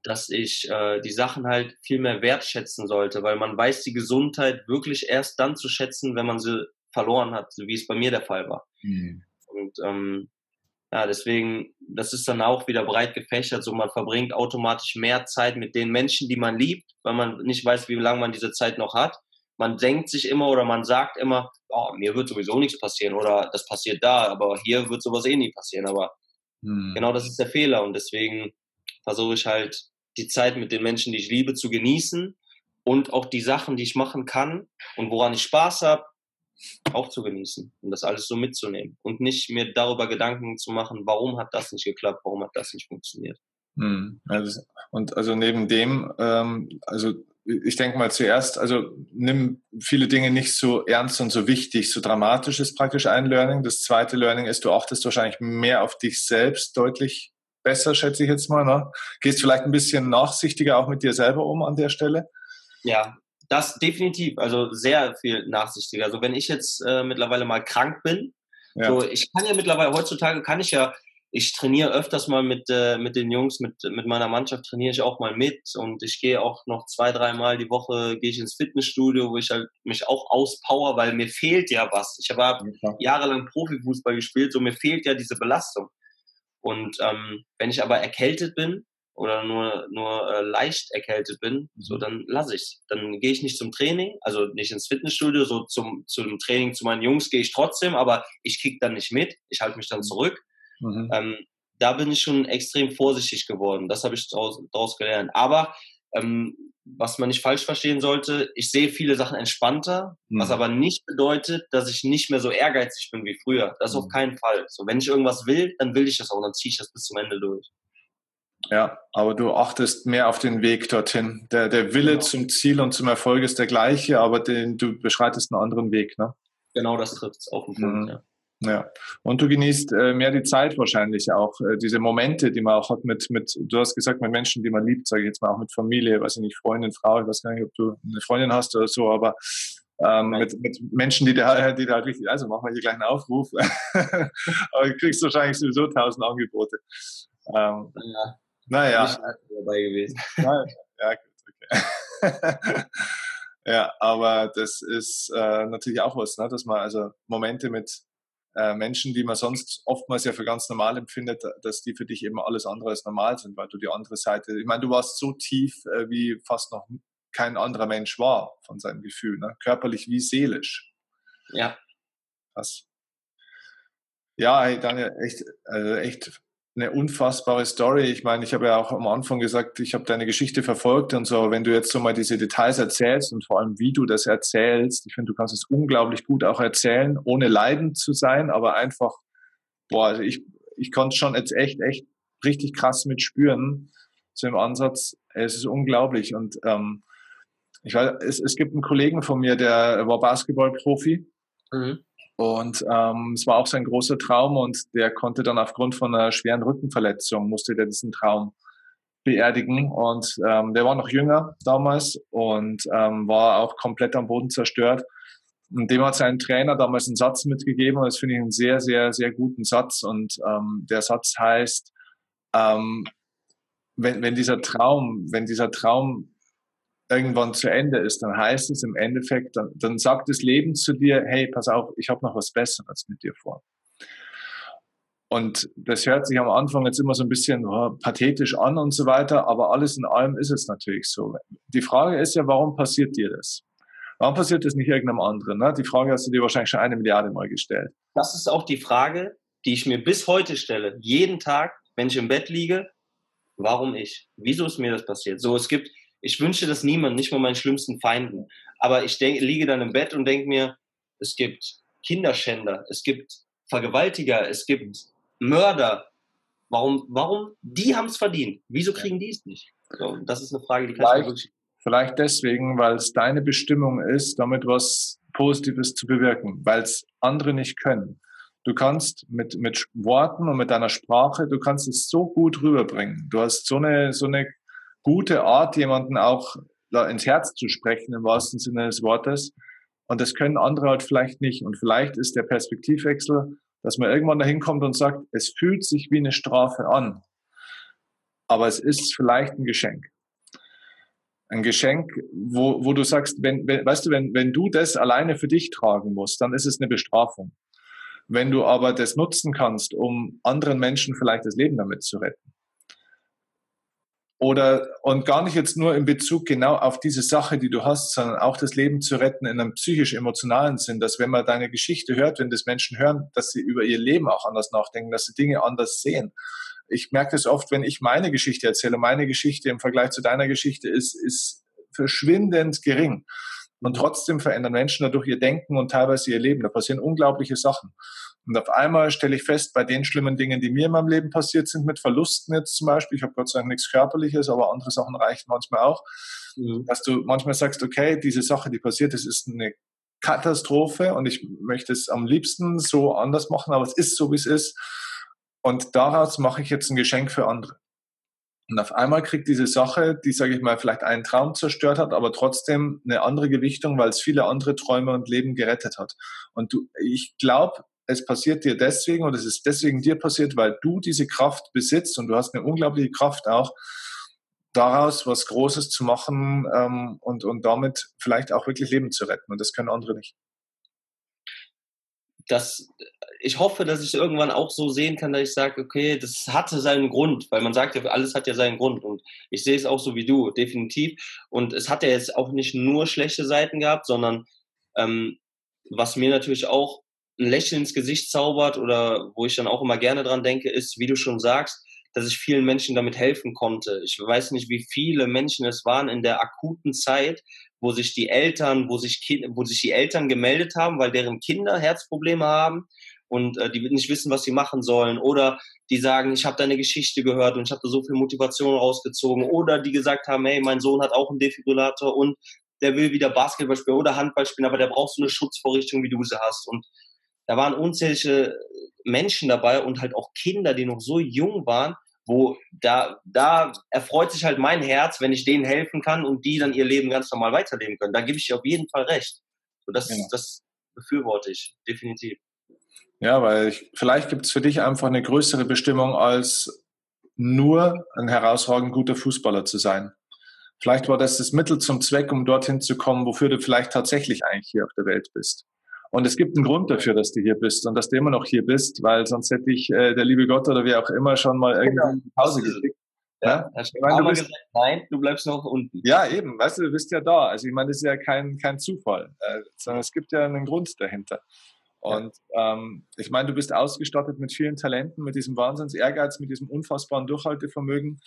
dass ich äh, die Sachen halt viel mehr wertschätzen sollte, weil man weiß die Gesundheit wirklich erst dann zu schätzen, wenn man sie verloren hat, so wie es bei mir der Fall war. Mhm. Und ähm, ja, deswegen, das ist dann auch wieder breit gefächert. So, man verbringt automatisch mehr Zeit mit den Menschen, die man liebt, weil man nicht weiß, wie lange man diese Zeit noch hat. Man denkt sich immer oder man sagt immer, oh, mir wird sowieso nichts passieren oder das passiert da, aber hier wird sowas eh nie passieren. Aber hm. genau das ist der Fehler und deswegen versuche ich halt die Zeit mit den Menschen, die ich liebe, zu genießen und auch die Sachen, die ich machen kann und woran ich Spaß habe, auch zu genießen und das alles so mitzunehmen und nicht mir darüber Gedanken zu machen, warum hat das nicht geklappt, warum hat das nicht funktioniert. Hm, also, und also neben dem, ähm, also ich denke mal zuerst, also nimm viele Dinge nicht so ernst und so wichtig, so dramatisch ist praktisch ein Learning. Das zweite Learning ist, du achtest wahrscheinlich mehr auf dich selbst, deutlich besser, schätze ich jetzt mal. Ne? Gehst vielleicht ein bisschen nachsichtiger auch mit dir selber um an der Stelle? Ja, das definitiv, also sehr viel nachsichtiger. Also wenn ich jetzt äh, mittlerweile mal krank bin, ja. so ich kann ja mittlerweile heutzutage kann ich ja, ich trainiere öfters mal mit äh, mit den Jungs, mit mit meiner Mannschaft trainiere ich auch mal mit und ich gehe auch noch zwei, dreimal die Woche gehe ich ins Fitnessstudio, wo ich halt mich auch auspower, weil mir fehlt ja was. Ich habe ja. jahrelang Profifußball gespielt, so mir fehlt ja diese Belastung. Und ähm, wenn ich aber erkältet bin, oder nur, nur äh, leicht erkältet bin, so mhm. dann lasse ich Dann gehe ich nicht zum Training, also nicht ins Fitnessstudio, so zum, zum Training zu meinen Jungs gehe ich trotzdem, aber ich kriege dann nicht mit, ich halte mich dann mhm. zurück. Mhm. Ähm, da bin ich schon extrem vorsichtig geworden. Das habe ich daraus, daraus gelernt. Aber ähm, was man nicht falsch verstehen sollte, ich sehe viele Sachen entspannter, mhm. was aber nicht bedeutet, dass ich nicht mehr so ehrgeizig bin wie früher. Das mhm. auf keinen Fall. So, wenn ich irgendwas will, dann will ich das auch, dann ziehe ich das bis zum Ende durch. Ja, aber du achtest mehr auf den Weg dorthin. Der, der Wille genau. zum Ziel und zum Erfolg ist der gleiche, aber den, du beschreitest einen anderen Weg, ne? Genau, das trifft es auf den Punkt, mhm. ja. Ja, und du genießt äh, mehr die Zeit wahrscheinlich auch, äh, diese Momente, die man auch hat mit, mit, du hast gesagt, mit Menschen, die man liebt, sage ich jetzt mal auch mit Familie, weiß ich nicht, Freundin, Frau, ich weiß gar nicht, ob du eine Freundin hast oder so, aber ähm, mit, mit Menschen, die da, die da halt richtig, also machen wir hier gleich einen Aufruf, aber du kriegst wahrscheinlich sowieso tausend Angebote. Ähm, ja. Naja. dabei gewesen. ja, gut, okay. ja, aber das ist äh, natürlich auch was, ne? dass man also Momente mit äh, Menschen, die man sonst oftmals ja für ganz normal empfindet, dass die für dich eben alles andere als normal sind, weil du die andere Seite, ich meine, du warst so tief, äh, wie fast noch kein anderer Mensch war von seinem Gefühl, ne? körperlich wie seelisch. Ja. Das. Ja, hey, Daniel, echt, also echt eine unfassbare Story. Ich meine, ich habe ja auch am Anfang gesagt, ich habe deine Geschichte verfolgt und so. Wenn du jetzt so mal diese Details erzählst und vor allem, wie du das erzählst, ich finde, du kannst es unglaublich gut auch erzählen, ohne leidend zu sein, aber einfach, boah, also ich, ich konnte schon jetzt echt, echt richtig krass mitspüren, so im Ansatz. Es ist unglaublich und ähm, ich weiß, es, es gibt einen Kollegen von mir, der war Basketballprofi. Mhm. Und ähm, es war auch sein großer Traum und der konnte dann aufgrund von einer schweren Rückenverletzung, musste der diesen Traum beerdigen. Und ähm, der war noch jünger damals und ähm, war auch komplett am Boden zerstört. Und dem hat sein Trainer damals einen Satz mitgegeben und das finde ich einen sehr, sehr, sehr guten Satz. Und ähm, der Satz heißt, ähm, wenn, wenn dieser Traum, wenn dieser Traum irgendwann zu Ende ist, dann heißt es im Endeffekt, dann, dann sagt das Leben zu dir, hey, pass auf, ich habe noch was Besseres mit dir vor. Und das hört sich am Anfang jetzt immer so ein bisschen oh, pathetisch an und so weiter, aber alles in allem ist es natürlich so. Die Frage ist ja, warum passiert dir das? Warum passiert das nicht irgendeinem anderen? Ne? Die Frage hast du dir wahrscheinlich schon eine Milliarde Mal gestellt. Das ist auch die Frage, die ich mir bis heute stelle. Jeden Tag, wenn ich im Bett liege, warum ich? Wieso ist mir das passiert? So, es gibt, ich wünsche das niemandem, nicht mal meinen schlimmsten Feinden. Aber ich denk, liege dann im Bett und denke mir, es gibt Kinderschänder, es gibt Vergewaltiger, es gibt Mörder. Warum, warum? Die haben es verdient. Wieso kriegen die es nicht? So, das ist eine Frage, die kann ich wirklich. Vielleicht deswegen, weil es deine Bestimmung ist, damit was Positives zu bewirken, weil es andere nicht können. Du kannst mit, mit Worten und mit deiner Sprache, du kannst es so gut rüberbringen. Du hast so eine, so eine gute Art, jemanden auch da ins Herz zu sprechen, im wahrsten Sinne des Wortes. Und das können andere halt vielleicht nicht. Und vielleicht ist der Perspektivwechsel, dass man irgendwann dahin kommt und sagt, es fühlt sich wie eine Strafe an. Aber es ist vielleicht ein Geschenk. Ein Geschenk, wo, wo du sagst, wenn, wenn, weißt du, wenn, wenn du das alleine für dich tragen musst, dann ist es eine Bestrafung. Wenn du aber das nutzen kannst, um anderen Menschen vielleicht das Leben damit zu retten, oder und gar nicht jetzt nur in Bezug genau auf diese Sache, die du hast, sondern auch das Leben zu retten in einem psychisch-emotionalen Sinn, dass wenn man deine Geschichte hört, wenn das Menschen hören, dass sie über ihr Leben auch anders nachdenken, dass sie Dinge anders sehen. Ich merke das oft, wenn ich meine Geschichte erzähle. Meine Geschichte im Vergleich zu deiner Geschichte ist, ist verschwindend gering. Und trotzdem verändern Menschen dadurch ihr Denken und teilweise ihr Leben. Da passieren unglaubliche Sachen. Und auf einmal stelle ich fest, bei den schlimmen Dingen, die mir in meinem Leben passiert sind, mit Verlusten jetzt zum Beispiel, ich habe Gott sei Dank nichts Körperliches, aber andere Sachen reichen manchmal auch, mhm. dass du manchmal sagst, okay, diese Sache, die passiert ist, ist eine Katastrophe und ich möchte es am liebsten so anders machen, aber es ist so, wie es ist. Und daraus mache ich jetzt ein Geschenk für andere. Und auf einmal kriegt diese Sache, die, sage ich mal, vielleicht einen Traum zerstört hat, aber trotzdem eine andere Gewichtung, weil es viele andere Träume und Leben gerettet hat. Und du, ich glaube, es passiert dir deswegen oder es ist deswegen dir passiert, weil du diese Kraft besitzt und du hast eine unglaubliche Kraft auch, daraus was Großes zu machen ähm, und, und damit vielleicht auch wirklich Leben zu retten. Und das können andere nicht. das, ich hoffe, dass ich irgendwann auch so sehen kann, dass ich sage, okay, das hatte seinen Grund, weil man sagt ja, alles hat ja seinen Grund und ich sehe es auch so wie du, definitiv. Und es hat ja jetzt auch nicht nur schlechte Seiten gehabt, sondern ähm, was mir natürlich auch ein Lächeln ins Gesicht zaubert oder wo ich dann auch immer gerne dran denke, ist, wie du schon sagst, dass ich vielen Menschen damit helfen konnte. Ich weiß nicht, wie viele Menschen es waren in der akuten Zeit, wo sich die Eltern, wo sich, kind, wo sich die Eltern gemeldet haben, weil deren Kinder Herzprobleme haben und äh, die nicht wissen, was sie machen sollen. Oder die sagen, ich habe deine Geschichte gehört und ich habe da so viel Motivation rausgezogen. Oder die gesagt haben, hey, mein Sohn hat auch einen Defibrillator und der will wieder Basketball spielen oder Handball spielen, aber der braucht so eine Schutzvorrichtung, wie du sie hast. Und da waren unzählige Menschen dabei und halt auch Kinder, die noch so jung waren, wo da, da erfreut sich halt mein Herz, wenn ich denen helfen kann und die dann ihr Leben ganz normal weiterleben können. Da gebe ich dir auf jeden Fall recht. So, das, genau. das befürworte ich, definitiv. Ja, weil ich, vielleicht gibt es für dich einfach eine größere Bestimmung als nur ein herausragend guter Fußballer zu sein. Vielleicht war das das Mittel zum Zweck, um dorthin zu kommen, wofür du vielleicht tatsächlich eigentlich hier auf der Welt bist. Und es gibt einen Grund dafür, dass du hier bist und dass du immer noch hier bist, weil sonst hätte ich äh, der liebe Gott oder wer auch immer schon mal irgendwie genau. in Pause geschickt. Ja, ja? Ich meine, du bist, gesagt, nein, du bleibst noch unten. Ja, eben, weißt du, du bist ja da. Also ich meine, das ist ja kein, kein Zufall, äh, sondern es gibt ja einen Grund dahinter. Und ähm, ich meine, du bist ausgestattet mit vielen Talenten, mit diesem Wahnsinns Ehrgeiz, mit diesem unfassbaren Durchhaltevermögen.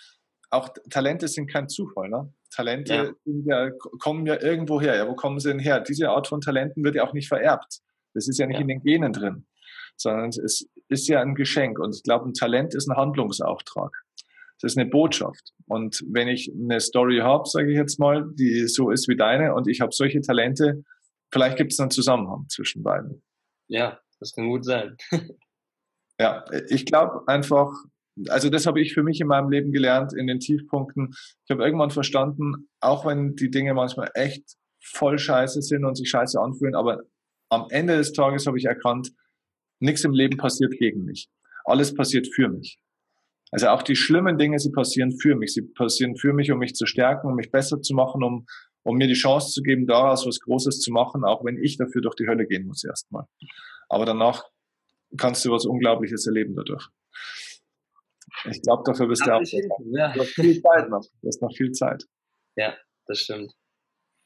Auch Talente sind kein Zufall. Ne? Talente ja. Ja, kommen ja irgendwo her. Ja, wo kommen sie denn her? Diese Art von Talenten wird ja auch nicht vererbt. Das ist ja nicht ja. in den Genen drin, sondern es ist ja ein Geschenk. Und ich glaube, ein Talent ist ein Handlungsauftrag. Das ist eine Botschaft. Und wenn ich eine Story habe, sage ich jetzt mal, die so ist wie deine und ich habe solche Talente, vielleicht gibt es einen Zusammenhang zwischen beiden. Ja, das kann gut sein. ja, ich glaube einfach, also das habe ich für mich in meinem Leben gelernt, in den Tiefpunkten. Ich habe irgendwann verstanden, auch wenn die Dinge manchmal echt voll scheiße sind und sich scheiße anfühlen, aber am Ende des Tages habe ich erkannt, nichts im Leben passiert gegen mich. Alles passiert für mich. Also auch die schlimmen Dinge, sie passieren für mich. Sie passieren für mich, um mich zu stärken, um mich besser zu machen, um, um mir die Chance zu geben, daraus was Großes zu machen, auch wenn ich dafür durch die Hölle gehen muss erstmal. Aber danach kannst du was Unglaubliches erleben dadurch. Ich glaube, dafür bist du auch. Ja. Du hast viel Zeit noch. Du hast noch viel Zeit. Ja, das stimmt.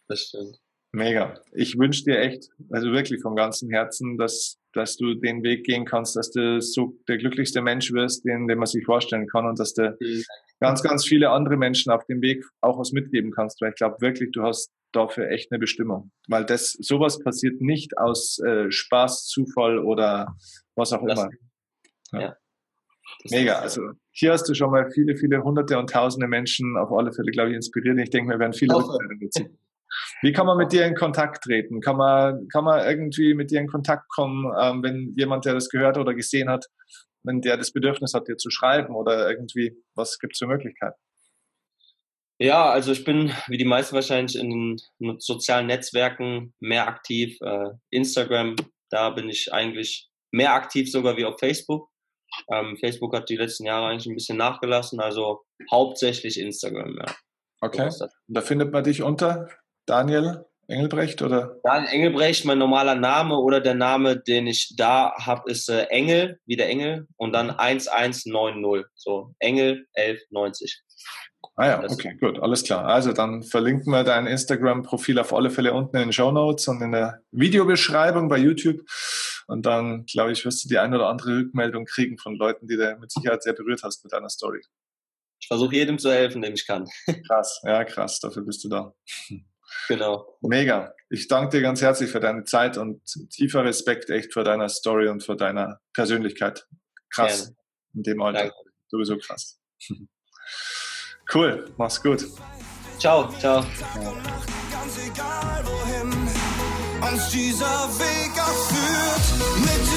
Das stimmt. Mega. Ich wünsche dir echt, also wirklich vom ganzen Herzen, dass, dass du den Weg gehen kannst, dass du so der glücklichste Mensch wirst, den, den man sich vorstellen kann und dass du mhm. ganz, ganz viele andere Menschen auf dem Weg auch was mitgeben kannst, weil ich glaube wirklich, du hast dafür echt eine Bestimmung. Weil das, sowas passiert nicht aus äh, Spaß, Zufall oder was auch das, immer. Ja. ja. Mega. Also hier hast du schon mal viele, viele hunderte und tausende Menschen auf alle Fälle, glaube ich, inspiriert. Ich denke, wir werden viele Rückmeldungen dazu. Wie kann man mit dir in Kontakt treten? Kann man, kann man irgendwie mit dir in Kontakt kommen, ähm, wenn jemand, der das gehört oder gesehen hat, wenn der das Bedürfnis hat, dir zu schreiben oder irgendwie, was gibt es für Möglichkeiten? Ja, also ich bin, wie die meisten wahrscheinlich, in den sozialen Netzwerken mehr aktiv. Äh, Instagram, da bin ich eigentlich mehr aktiv sogar wie auf Facebook. Ähm, Facebook hat die letzten Jahre eigentlich ein bisschen nachgelassen, also hauptsächlich Instagram, ja. Okay. Da findet man dich unter Daniel Engelbrecht oder? Daniel Engelbrecht, mein normaler Name oder der Name, den ich da habe, ist äh, Engel, wie der Engel und dann 1190. So, Engel 1190. Ah ja, okay, gut, alles klar. Also dann verlinken wir dein Instagram-Profil auf alle Fälle unten in den Show Notes und in der Videobeschreibung bei YouTube. Und dann, glaube ich, wirst du die eine oder andere Rückmeldung kriegen von Leuten, die du mit Sicherheit sehr berührt hast mit deiner Story. Ich versuche jedem zu helfen, dem ich kann. Krass, ja, krass, dafür bist du da. Genau. Mega. Ich danke dir ganz herzlich für deine Zeit und tiefer Respekt echt für deine Story und für deine Persönlichkeit. Krass. Gerne. In dem Alter. Danke. Sowieso krass. Cool. Mach's gut. Ciao, ciao. Uns dieser Weg auch mit